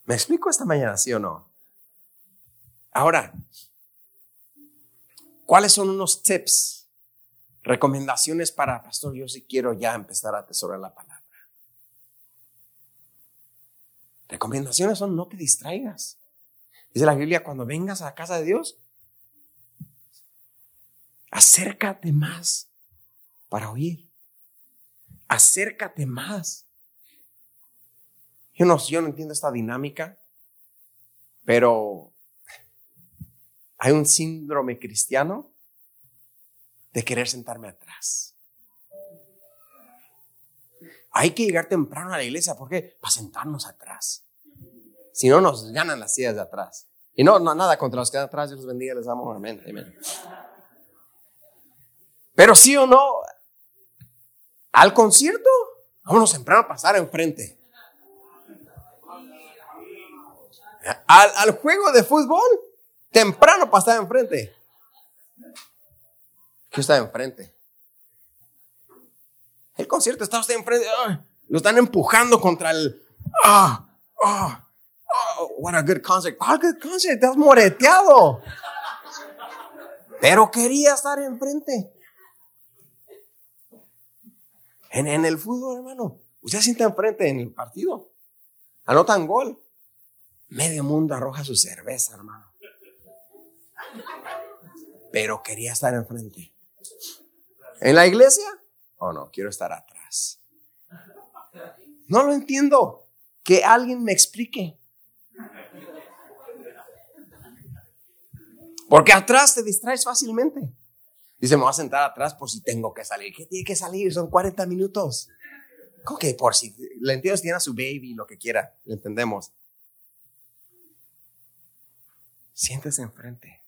¿Me explico esta mañana, sí o no? Ahora, ¿cuáles son unos tips, recomendaciones para, pastor, yo si quiero ya empezar a atesorar la palabra? Recomendaciones son no te distraigas. Dice la Biblia, cuando vengas a la casa de Dios, acércate más para oír. Acércate más. Yo no, yo no entiendo esta dinámica, pero hay un síndrome cristiano de querer sentarme atrás. Hay que llegar temprano a la iglesia, ¿por qué? Para sentarnos atrás. Si no, nos ganan las sillas de atrás. Y no, no nada contra los que están atrás, Dios los bendiga, les amo, amén, amén. Pero sí o no, al concierto, vámonos temprano a pasar enfrente. Al, al juego de fútbol, temprano pasar enfrente. ¿Qué está enfrente? El concierto está usted enfrente. lo están empujando contra el. Ah, ah, oh, what a good concert. Ah, good concert. Estás moreteado. Pero quería estar enfrente. En, en el fútbol, hermano. Usted siente enfrente en el partido. Anotan gol. Medio mundo arroja su cerveza, hermano. Pero quería estar enfrente. En la iglesia, Oh, no, quiero estar atrás. No lo entiendo. Que alguien me explique. Porque atrás te distraes fácilmente. Dice, me voy a sentar atrás por si tengo que salir. ¿Qué tiene que salir? Son 40 minutos. ¿Cómo que por si? Le entiendo si tiene a su baby, lo que quiera. Le entendemos. Siéntese enfrente.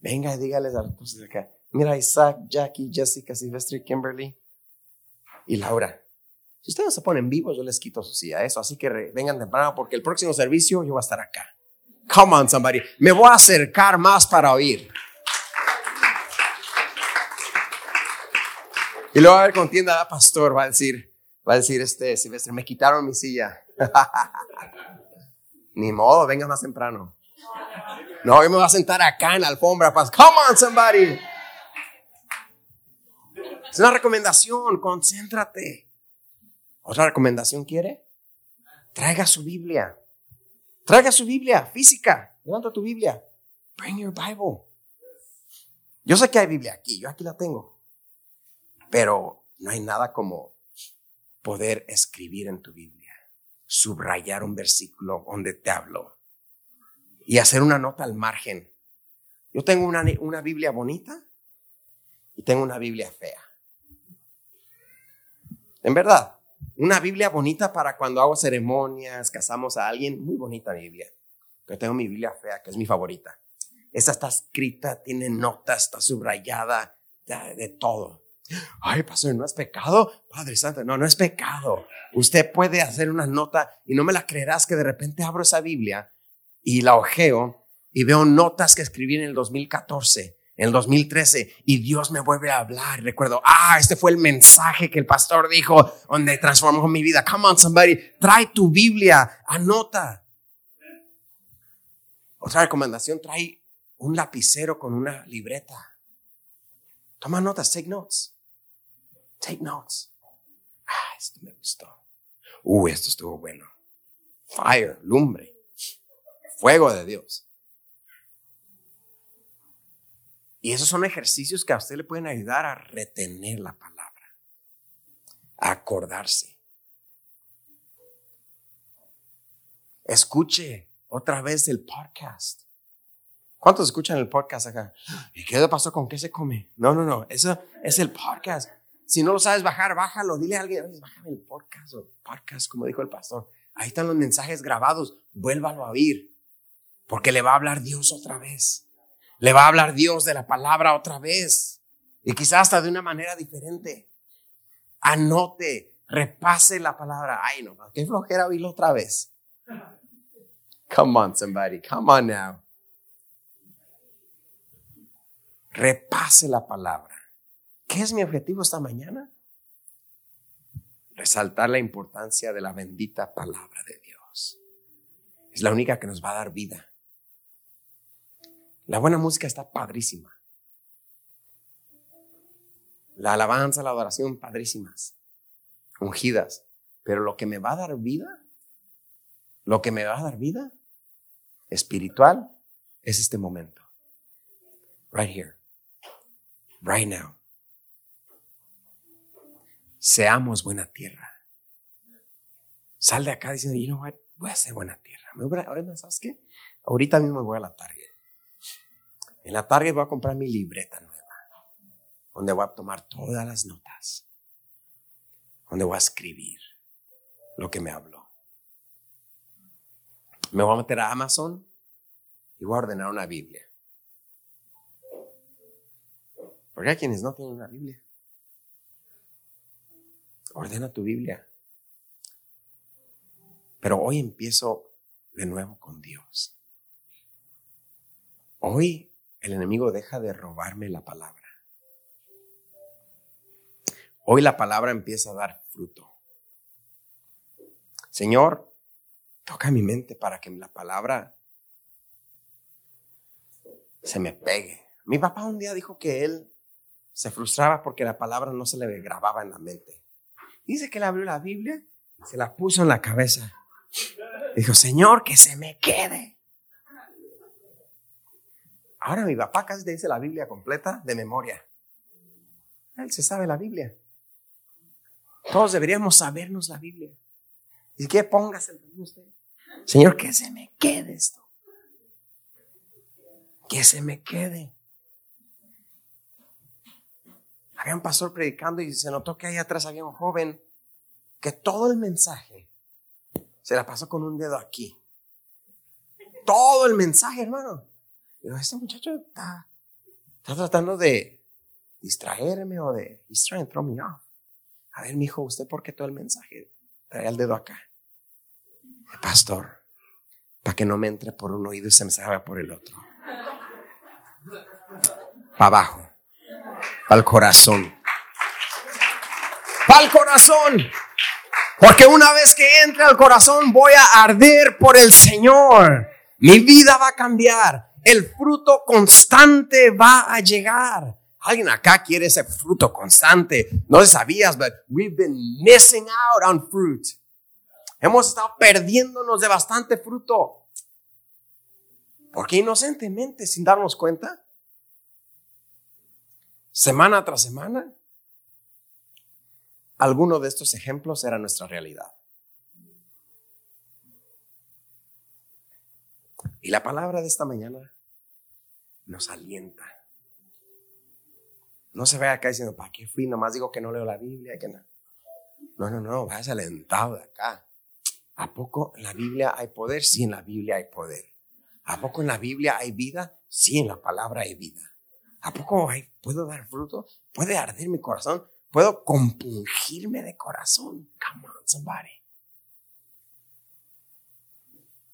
Venga y dígales a los de acá. Mira, Isaac, Jackie, Jessica, Silvestre, Kimberly y Laura. Si ustedes se ponen vivos, yo les quito su silla, eso. Así que vengan temprano porque el próximo servicio yo voy a estar acá. Come on, somebody. Me voy a acercar más para oír. Y luego a ver contienda tienda, pastor, va a decir, va a decir este Silvestre, me quitaron mi silla. Ni modo, venga más temprano. No, yo me voy a sentar acá en la alfombra. Come on, somebody. Es una recomendación, concéntrate. ¿Otra recomendación quiere? Traiga su Biblia. Traiga su Biblia física. Levanta tu Biblia. Bring your Bible. Yo sé que hay Biblia aquí, yo aquí la tengo. Pero no hay nada como poder escribir en tu Biblia, subrayar un versículo donde te hablo y hacer una nota al margen Yo tengo una, una Biblia bonita y tengo una Biblia fea. En verdad, una Biblia bonita para cuando hago ceremonias, casamos a alguien, muy bonita Biblia. Pero tengo mi Biblia fea, que es mi favorita. Esta está escrita, tiene notas, está subrayada, de todo. Ay, pastor, ¿no es pecado? Padre Santo, no, no es pecado. Usted puede hacer una nota y no me la creerás que de repente abro esa Biblia y la ojeo y veo notas que escribí en el 2014, en el 2013 y Dios me vuelve a hablar. Recuerdo, ah, este fue el mensaje que el pastor dijo donde transformó mi vida. Come on, somebody, trae tu Biblia, anota. Otra recomendación, trae un lapicero con una libreta. Toma notas, take notes. Take notes. Ah, esto me gustó. Uh, esto estuvo bueno. Fire, lumbre. Fuego de Dios. Y esos son ejercicios que a usted le pueden ayudar a retener la palabra, a acordarse. Escuche otra vez el podcast. ¿Cuántos escuchan el podcast acá? ¿Y qué pasó con qué se come? No, no, no. Eso es el podcast. Si no lo sabes bajar, bájalo. Dile a alguien, bájame el podcast o podcast, como dijo el pastor. Ahí están los mensajes grabados. Vuélvalo a oír. Porque le va a hablar Dios otra vez. Le va a hablar Dios de la palabra otra vez. Y quizás hasta de una manera diferente. Anote, repase la palabra. Ay, no, qué flojera oírlo otra vez. Come on, somebody. Come on now. repase la palabra. ¿Qué es mi objetivo esta mañana? Resaltar la importancia de la bendita palabra de Dios. Es la única que nos va a dar vida. La buena música está padrísima. La alabanza, la adoración, padrísimas. Ungidas. Pero lo que me va a dar vida, lo que me va a dar vida espiritual es este momento. Right here right now. Seamos buena tierra. Sal de acá diciendo, you know what, voy a ser buena tierra. ¿sabes qué? Ahorita mismo voy a la Target. En la Target voy a comprar mi libreta nueva, donde voy a tomar todas las notas, donde voy a escribir lo que me habló. Me voy a meter a Amazon y voy a ordenar una Biblia. Porque hay quienes no tienen una Biblia. Ordena tu Biblia. Pero hoy empiezo de nuevo con Dios. Hoy el enemigo deja de robarme la palabra. Hoy la palabra empieza a dar fruto. Señor, toca mi mente para que la palabra se me pegue. Mi papá un día dijo que él se frustraba porque la palabra no se le grababa en la mente. Dice que él abrió la Biblia se la puso en la cabeza. Dijo, Señor, que se me quede. Ahora mi papá casi te dice la Biblia completa de memoria. Él se sabe la Biblia. Todos deberíamos sabernos la Biblia. ¿Y qué pongas el usted? Señor, que se me quede esto. Que se me quede. Había un pastor predicando y se notó que ahí atrás había un joven que todo el mensaje se la pasó con un dedo aquí. Todo el mensaje, hermano. Digo, este muchacho está, está tratando de distraerme o de he's trying to throw me off. A ver, mi hijo, ¿usted por qué todo el mensaje trae el dedo acá? El pastor, para que no me entre por un oído y se me salga por el otro. Para abajo al corazón. Al corazón. Porque una vez que entre al corazón voy a arder por el Señor. Mi vida va a cambiar. El fruto constante va a llegar. Alguien acá quiere ese fruto constante. No sabías, but we've been missing out on fruit. Hemos estado perdiéndonos de bastante fruto. Porque inocentemente, sin darnos cuenta, semana tras semana, alguno de estos ejemplos era nuestra realidad. Y la palabra de esta mañana nos alienta. No se vaya acá diciendo, ¿para qué fui? Nomás digo que no leo la Biblia. Que no. no, no, no, vayas alentado de acá. ¿A poco en la Biblia hay poder? Sí, en la Biblia hay poder. ¿A poco en la Biblia hay vida? Sí, en la palabra hay vida. ¿A poco hay, puedo dar fruto? ¿Puede arder mi corazón? ¿Puedo compungirme de corazón? Come on, somebody.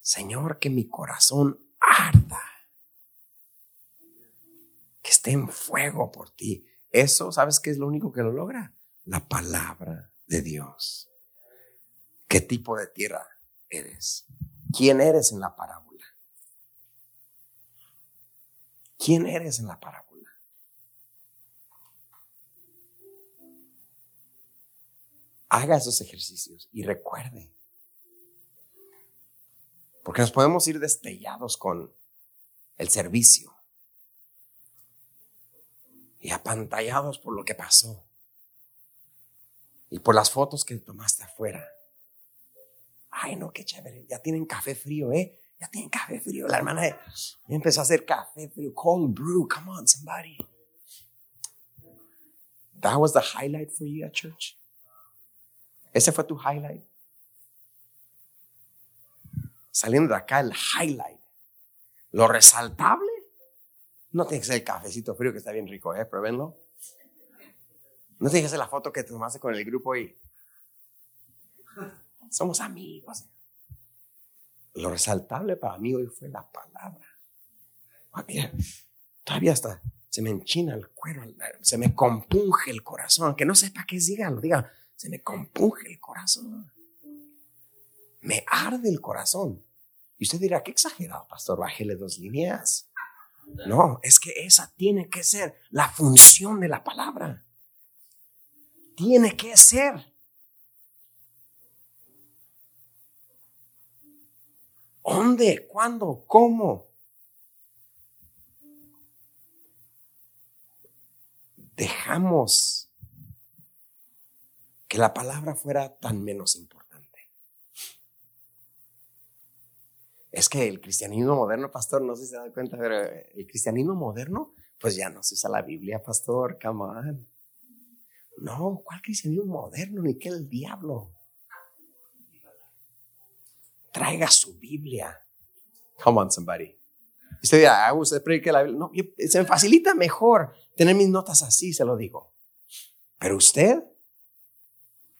Señor, que mi corazón arda. Esté en fuego por ti. Eso, ¿sabes qué es lo único que lo logra? La palabra de Dios. ¿Qué tipo de tierra eres? ¿Quién eres en la parábola? ¿Quién eres en la parábola? Haga esos ejercicios y recuerde. Porque nos podemos ir destellados con el servicio y apantallados por lo que pasó y por las fotos que tomaste afuera. Ay, no, qué chévere. Ya tienen café frío, ¿eh? Ya tienen café frío. La hermana empezó a hacer café frío. Cold brew. Come on, somebody. That was the highlight for you at church. Ese fue tu highlight. Saliendo de acá, el highlight. Lo resaltable. No tiene que ser el cafecito frío que está bien rico, ¿eh? Pruébenlo. No tiene que ser la foto que tomaste con el grupo y somos amigos. Lo resaltable para mí hoy fue la palabra. Ah, todavía hasta se me enchina el cuero, se me compunge el corazón. Que no sepa qué es, dígalo, diga, se me compunge el corazón. Me arde el corazón. Y usted dirá, qué exagerado, pastor, bájele dos líneas. No, es que esa tiene que ser la función de la palabra. Tiene que ser. ¿Dónde? ¿Cuándo? ¿Cómo? Dejamos que la palabra fuera tan menos importante. Es que el cristianismo moderno, pastor, no sé si se da cuenta, pero el cristianismo moderno, pues ya no se usa la Biblia, pastor, come on. No, ¿cuál cristianismo moderno? Ni que el diablo traiga su Biblia. Come on, somebody. Usted dirá, ah, usted predica la Biblia. No, se me facilita mejor tener mis notas así, se lo digo. Pero usted,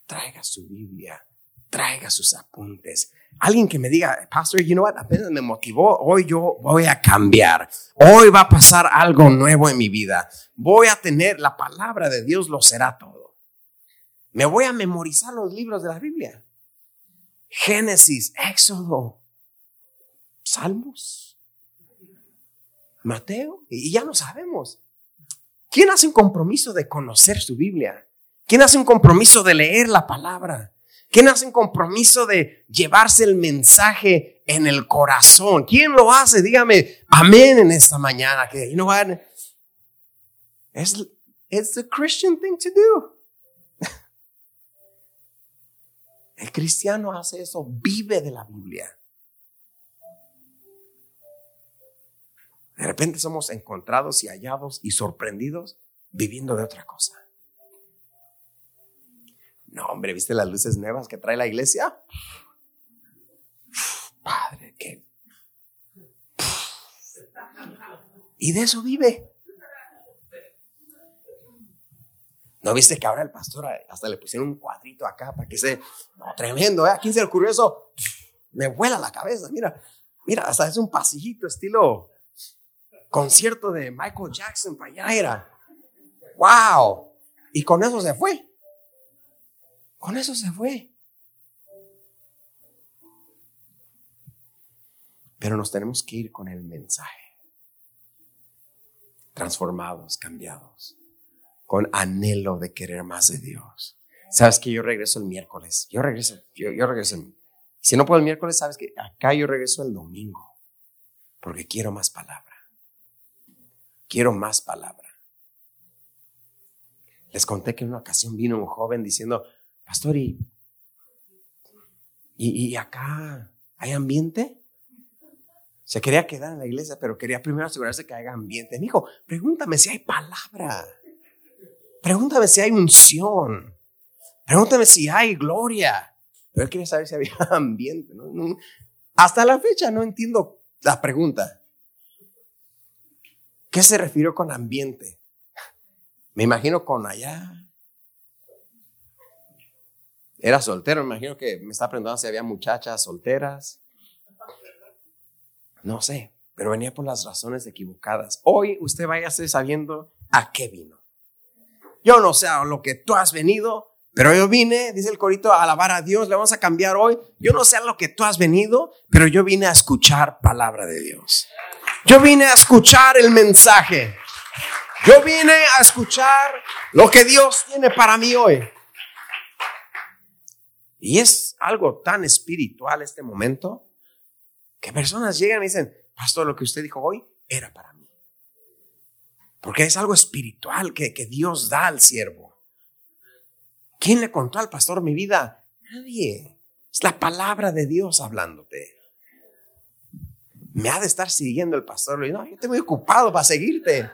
traiga su Biblia, traiga sus apuntes. Alguien que me diga, Pastor, you know what, apenas me motivó, hoy yo voy a cambiar. Hoy va a pasar algo nuevo en mi vida. Voy a tener la palabra de Dios, lo será todo. Me voy a memorizar los libros de la Biblia. Génesis, Éxodo, Salmos, Mateo, y ya lo sabemos. ¿Quién hace un compromiso de conocer su Biblia? ¿Quién hace un compromiso de leer la palabra? ¿Quién hace un compromiso de llevarse el mensaje en el corazón? ¿Quién lo hace? Dígame amén en esta mañana. Que, you know what? It's, it's the Christian thing to do. El cristiano hace eso, vive de la Biblia. De repente somos encontrados y hallados y sorprendidos viviendo de otra cosa. No, hombre, ¿viste las luces nuevas que trae la iglesia? Padre, qué. Y de eso vive. ¿No viste que ahora el pastor hasta le pusieron un cuadrito acá para que se... tremendo, ¿eh? ¿A quién se le ocurrió eso? Me vuela la cabeza, mira. Mira, hasta es un pasillito estilo concierto de Michael Jackson para allá era. ¡Wow! Y con eso se fue. Con eso se fue. Pero nos tenemos que ir con el mensaje. Transformados, cambiados con anhelo de querer más de Dios. Sabes que yo regreso el miércoles. Yo regreso, yo, regreso. si no puedo el miércoles, sabes que acá yo regreso el domingo. Porque quiero más palabra. Quiero más palabra. Les conté que en una ocasión vino un joven diciendo, Pastor, ¿y, y, acá hay ambiente? Se quería quedar en la iglesia, pero quería primero asegurarse que haya ambiente. Me dijo, pregúntame si hay palabra. Pregúntame si hay unción. Pregúntame si hay gloria. Pero él quería saber si había ambiente. hasta la fecha no entiendo la pregunta. ¿Qué se refirió con ambiente? Me imagino con allá. Era soltero, imagino que me está preguntando si había muchachas solteras. No sé, pero venía por las razones equivocadas. Hoy usted vaya sabiendo a qué vino. Yo no sé a lo que tú has venido, pero yo vine, dice el corito, a alabar a Dios. Le vamos a cambiar hoy. Yo no sé a lo que tú has venido, pero yo vine a escuchar palabra de Dios. Yo vine a escuchar el mensaje. Yo vine a escuchar lo que Dios tiene para mí hoy. Y es algo tan espiritual este momento que personas llegan y dicen, pastor, lo que usted dijo hoy era para mí. Porque es algo espiritual que, que Dios da al siervo. ¿Quién le contó al pastor mi vida? Nadie. Es la palabra de Dios hablándote. Me ha de estar siguiendo el pastor. No, yo estoy muy ocupado para seguirte.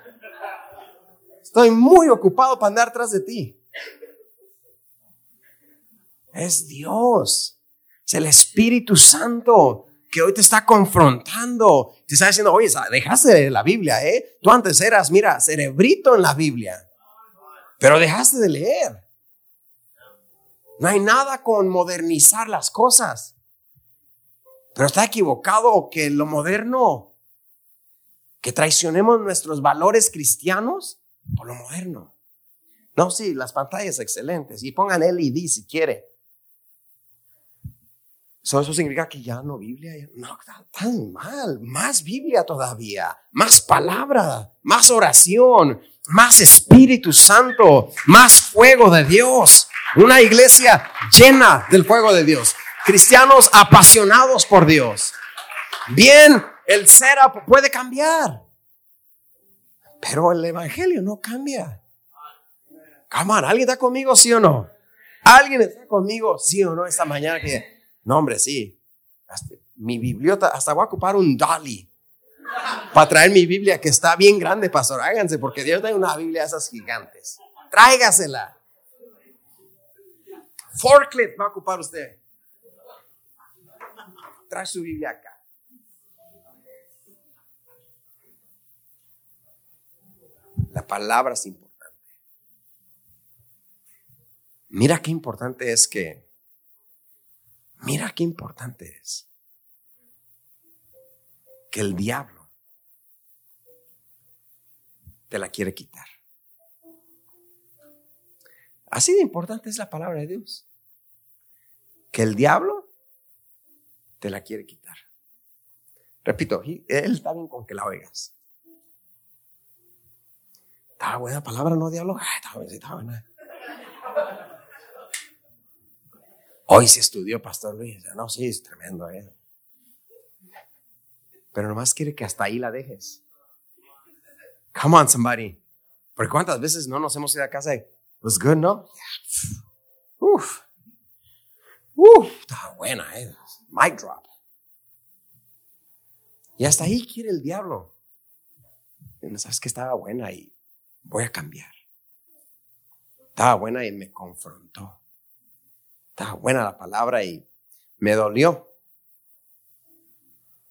Estoy muy ocupado para andar tras de ti. Es Dios. Es el Espíritu Santo que hoy te está confrontando, te está diciendo, oye, dejaste de la Biblia, ¿eh? Tú antes eras, mira, cerebrito en la Biblia, pero dejaste de leer. No hay nada con modernizar las cosas. Pero está equivocado que lo moderno, que traicionemos nuestros valores cristianos por lo moderno. No, sí, las pantallas excelentes. Y pongan LED si quiere eso significa que ya no Biblia, no, tan mal, más Biblia todavía, más palabra, más oración, más Espíritu Santo, más fuego de Dios, una iglesia llena del fuego de Dios, cristianos apasionados por Dios. Bien, el ser puede cambiar, pero el Evangelio no cambia. Come ¿alguien está conmigo, sí o no? ¿Alguien está conmigo, sí o no, esta mañana que no, hombre, sí. mi biblioteca, hasta voy a ocupar un dolly para traer mi Biblia que está bien grande, pastor. Háganse, porque Dios da una Biblia de esas gigantes. Tráigasela. Forklift va a ocupar usted. Trae su Biblia acá. La palabra es importante. Mira qué importante es que Mira qué importante es que el diablo te la quiere quitar. Así de importante es la palabra de Dios. Que el diablo te la quiere quitar. Repito, él está bien con que la oigas. Estaba buena palabra, ¿no, diablo? estaba, estaba buena. Hoy se estudió Pastor Luis. No, sí, es tremendo. ¿eh? Pero nomás quiere que hasta ahí la dejes. Come on, somebody. Porque cuántas veces no nos hemos ido a casa y, was good, ¿no? Uf. Uf, estaba buena, ¿eh? Mic drop. Y hasta ahí quiere el diablo. Y sabes que estaba buena y voy a cambiar. Estaba buena y me confrontó. Estaba buena la palabra y me dolió.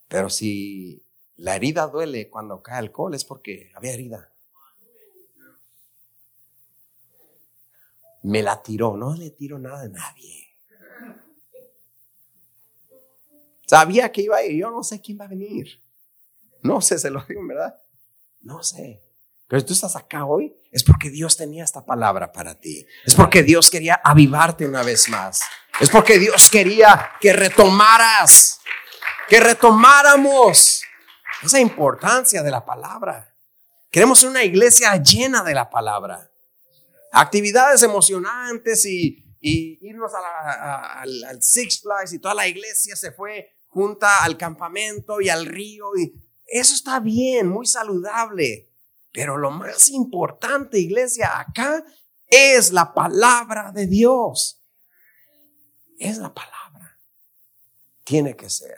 Pero si la herida duele cuando cae alcohol es porque había herida. Me la tiró, no le tiro nada a nadie. Sabía que iba a ir, yo no sé quién va a venir. No sé, se lo digo, ¿verdad? No sé. Pero tú estás acá hoy, es porque Dios tenía esta palabra para ti. Es porque Dios quería avivarte una vez más. Es porque Dios quería que retomaras, que retomáramos esa importancia de la palabra. Queremos una iglesia llena de la palabra. Actividades emocionantes y, irnos al, Six Flags y toda la iglesia se fue junta al campamento y al río. Eso está bien, muy saludable. Pero lo más importante, iglesia, acá es la palabra de Dios. Es la palabra. Tiene que ser.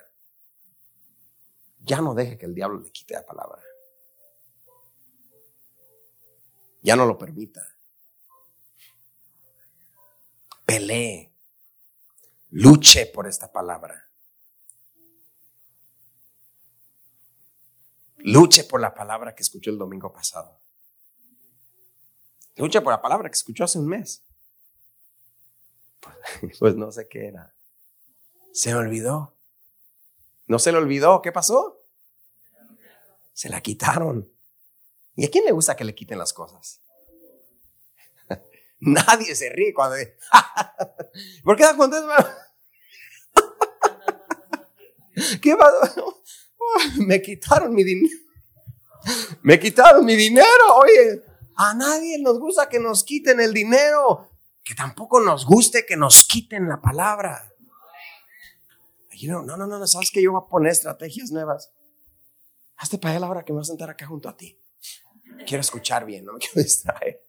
Ya no deje que el diablo le quite la palabra. Ya no lo permita. Pelee. Luche por esta palabra. Luche por la palabra que escuchó el domingo pasado. Luche por la palabra que escuchó hace un mes. Pues no sé qué era. Se olvidó. No se le olvidó. ¿Qué pasó? Se la quitaron. ¿Y a quién le gusta que le quiten las cosas? Nadie se ríe cuando... ¿Por qué da contento? ¿Qué pasó? Me quitaron mi dinero. Me quitaron mi dinero. Oye, a nadie nos gusta que nos quiten el dinero. Que tampoco nos guste que nos quiten la palabra. No, no, no, no, sabes que yo voy a poner estrategias nuevas. Hazte para él ahora que me voy a sentar acá junto a ti. Quiero escuchar bien, no me quiero distraer.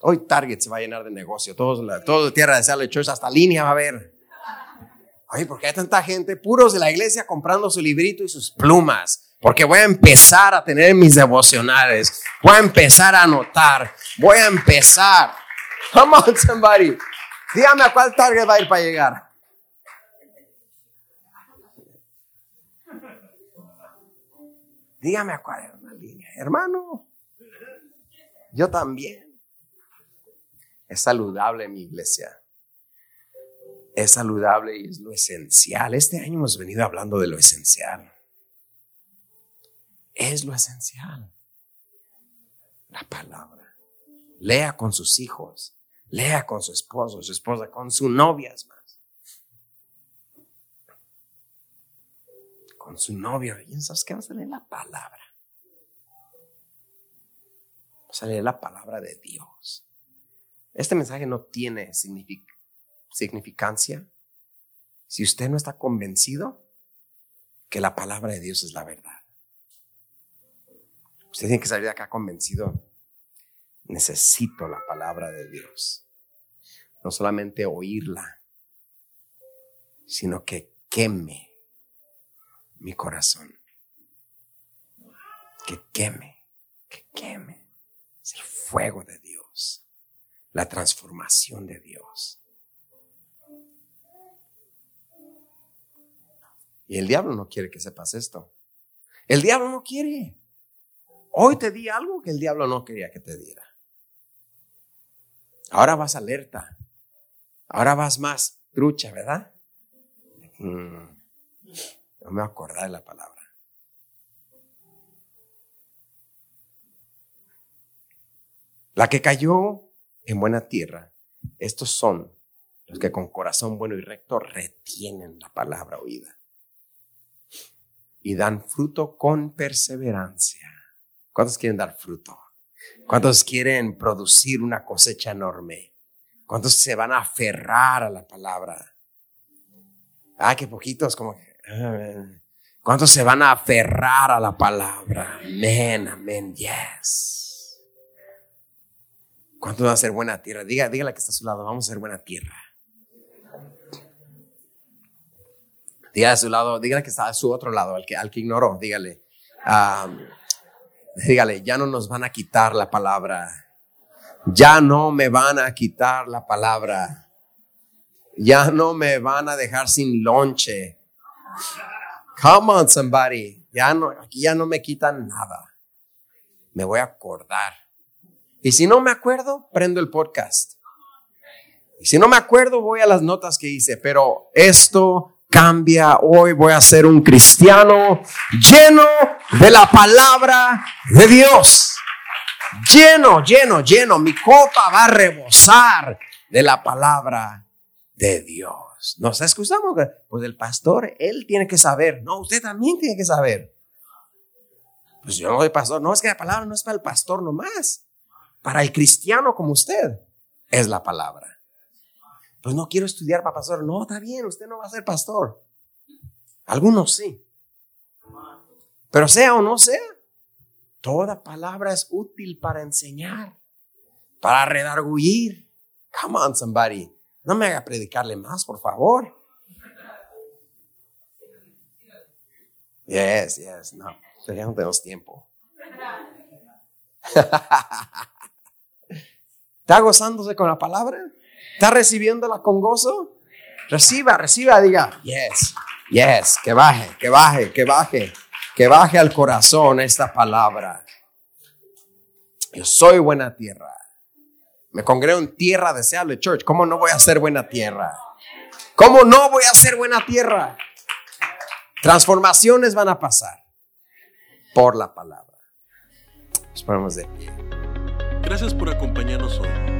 Hoy Target se va a llenar de negocio. Todos, la, todo tierra de Sale Church, hasta línea va a haber. Oye, ¿por qué hay tanta gente, puros de la iglesia, comprando su librito y sus plumas? Porque voy a empezar a tener mis devocionales. Voy a empezar a anotar. Voy a empezar. Come on, somebody. Dígame a cuál Target va a ir para llegar. Dígame a cuál es una línea. Hermano, yo también. Es saludable mi iglesia es saludable y es lo esencial. Este año hemos venido hablando de lo esencial. Es lo esencial. La palabra. Lea con sus hijos. Lea con su esposo, su esposa, con su novia es más. Con su novio. ¿Y sabes qué? Vamos a leer la palabra. Vamos a leer la palabra de Dios. Este mensaje no tiene significado significancia si usted no está convencido que la palabra de Dios es la verdad. Usted tiene que salir de acá convencido. Necesito la palabra de Dios. No solamente oírla, sino que queme mi corazón. Que queme, que queme. Es el fuego de Dios, la transformación de Dios. Y el diablo no quiere que sepas esto. El diablo no quiere. Hoy te di algo que el diablo no quería que te diera. Ahora vas alerta. Ahora vas más trucha, ¿verdad? Mm. no me voy a acordar de la palabra. La que cayó en buena tierra, estos son los que con corazón bueno y recto retienen la palabra oída y dan fruto con perseverancia. ¿Cuántos quieren dar fruto? ¿Cuántos quieren producir una cosecha enorme? ¿Cuántos se van a aferrar a la palabra? Ah, qué poquitos, como ah, ¿Cuántos se van a aferrar a la palabra? Amén, amén, yes. ¿Cuántos van a ser buena tierra? Diga, dígale que está a su lado, vamos a ser buena tierra. Dígale a su lado, dígale que está a su otro lado, al que, al que ignoró, dígale. dígale, ya no nos van a quitar la palabra. Ya no me van a quitar la palabra. Ya no me van a dejar sin lonche. Come on, somebody. Ya no, aquí ya no me quitan nada. Me voy a acordar. Y si no me acuerdo, prendo el podcast. Y si no me acuerdo, voy a las notas que hice. Pero esto cambia. Hoy voy a ser un cristiano lleno de la palabra de Dios. Lleno, lleno, lleno. Mi copa va a rebosar de la palabra de Dios. Nos excusamos. Pues el pastor, él tiene que saber. No, usted también tiene que saber. Pues yo no soy pastor. No, es que la palabra no es para el pastor nomás. Para el cristiano como usted es la palabra. Pues no quiero estudiar para pastor. No, está bien, usted no va a ser pastor. Algunos sí. Pero sea o no sea, toda palabra es útil para enseñar, para redarguir. Come on, somebody. No me haga predicarle más, por favor. Yes, yes, no, ya no tenemos tiempo. ¿Está gozándose con la palabra? ¿Está recibiéndola con gozo? Reciba, reciba, diga, yes, yes, que baje, que baje, que baje, que baje al corazón esta palabra. Yo soy buena tierra. Me congrego en tierra deseable, church. ¿Cómo no voy a ser buena tierra? ¿Cómo no voy a ser buena tierra? Transformaciones van a pasar por la palabra. Esperamos de pie. Gracias por acompañarnos hoy.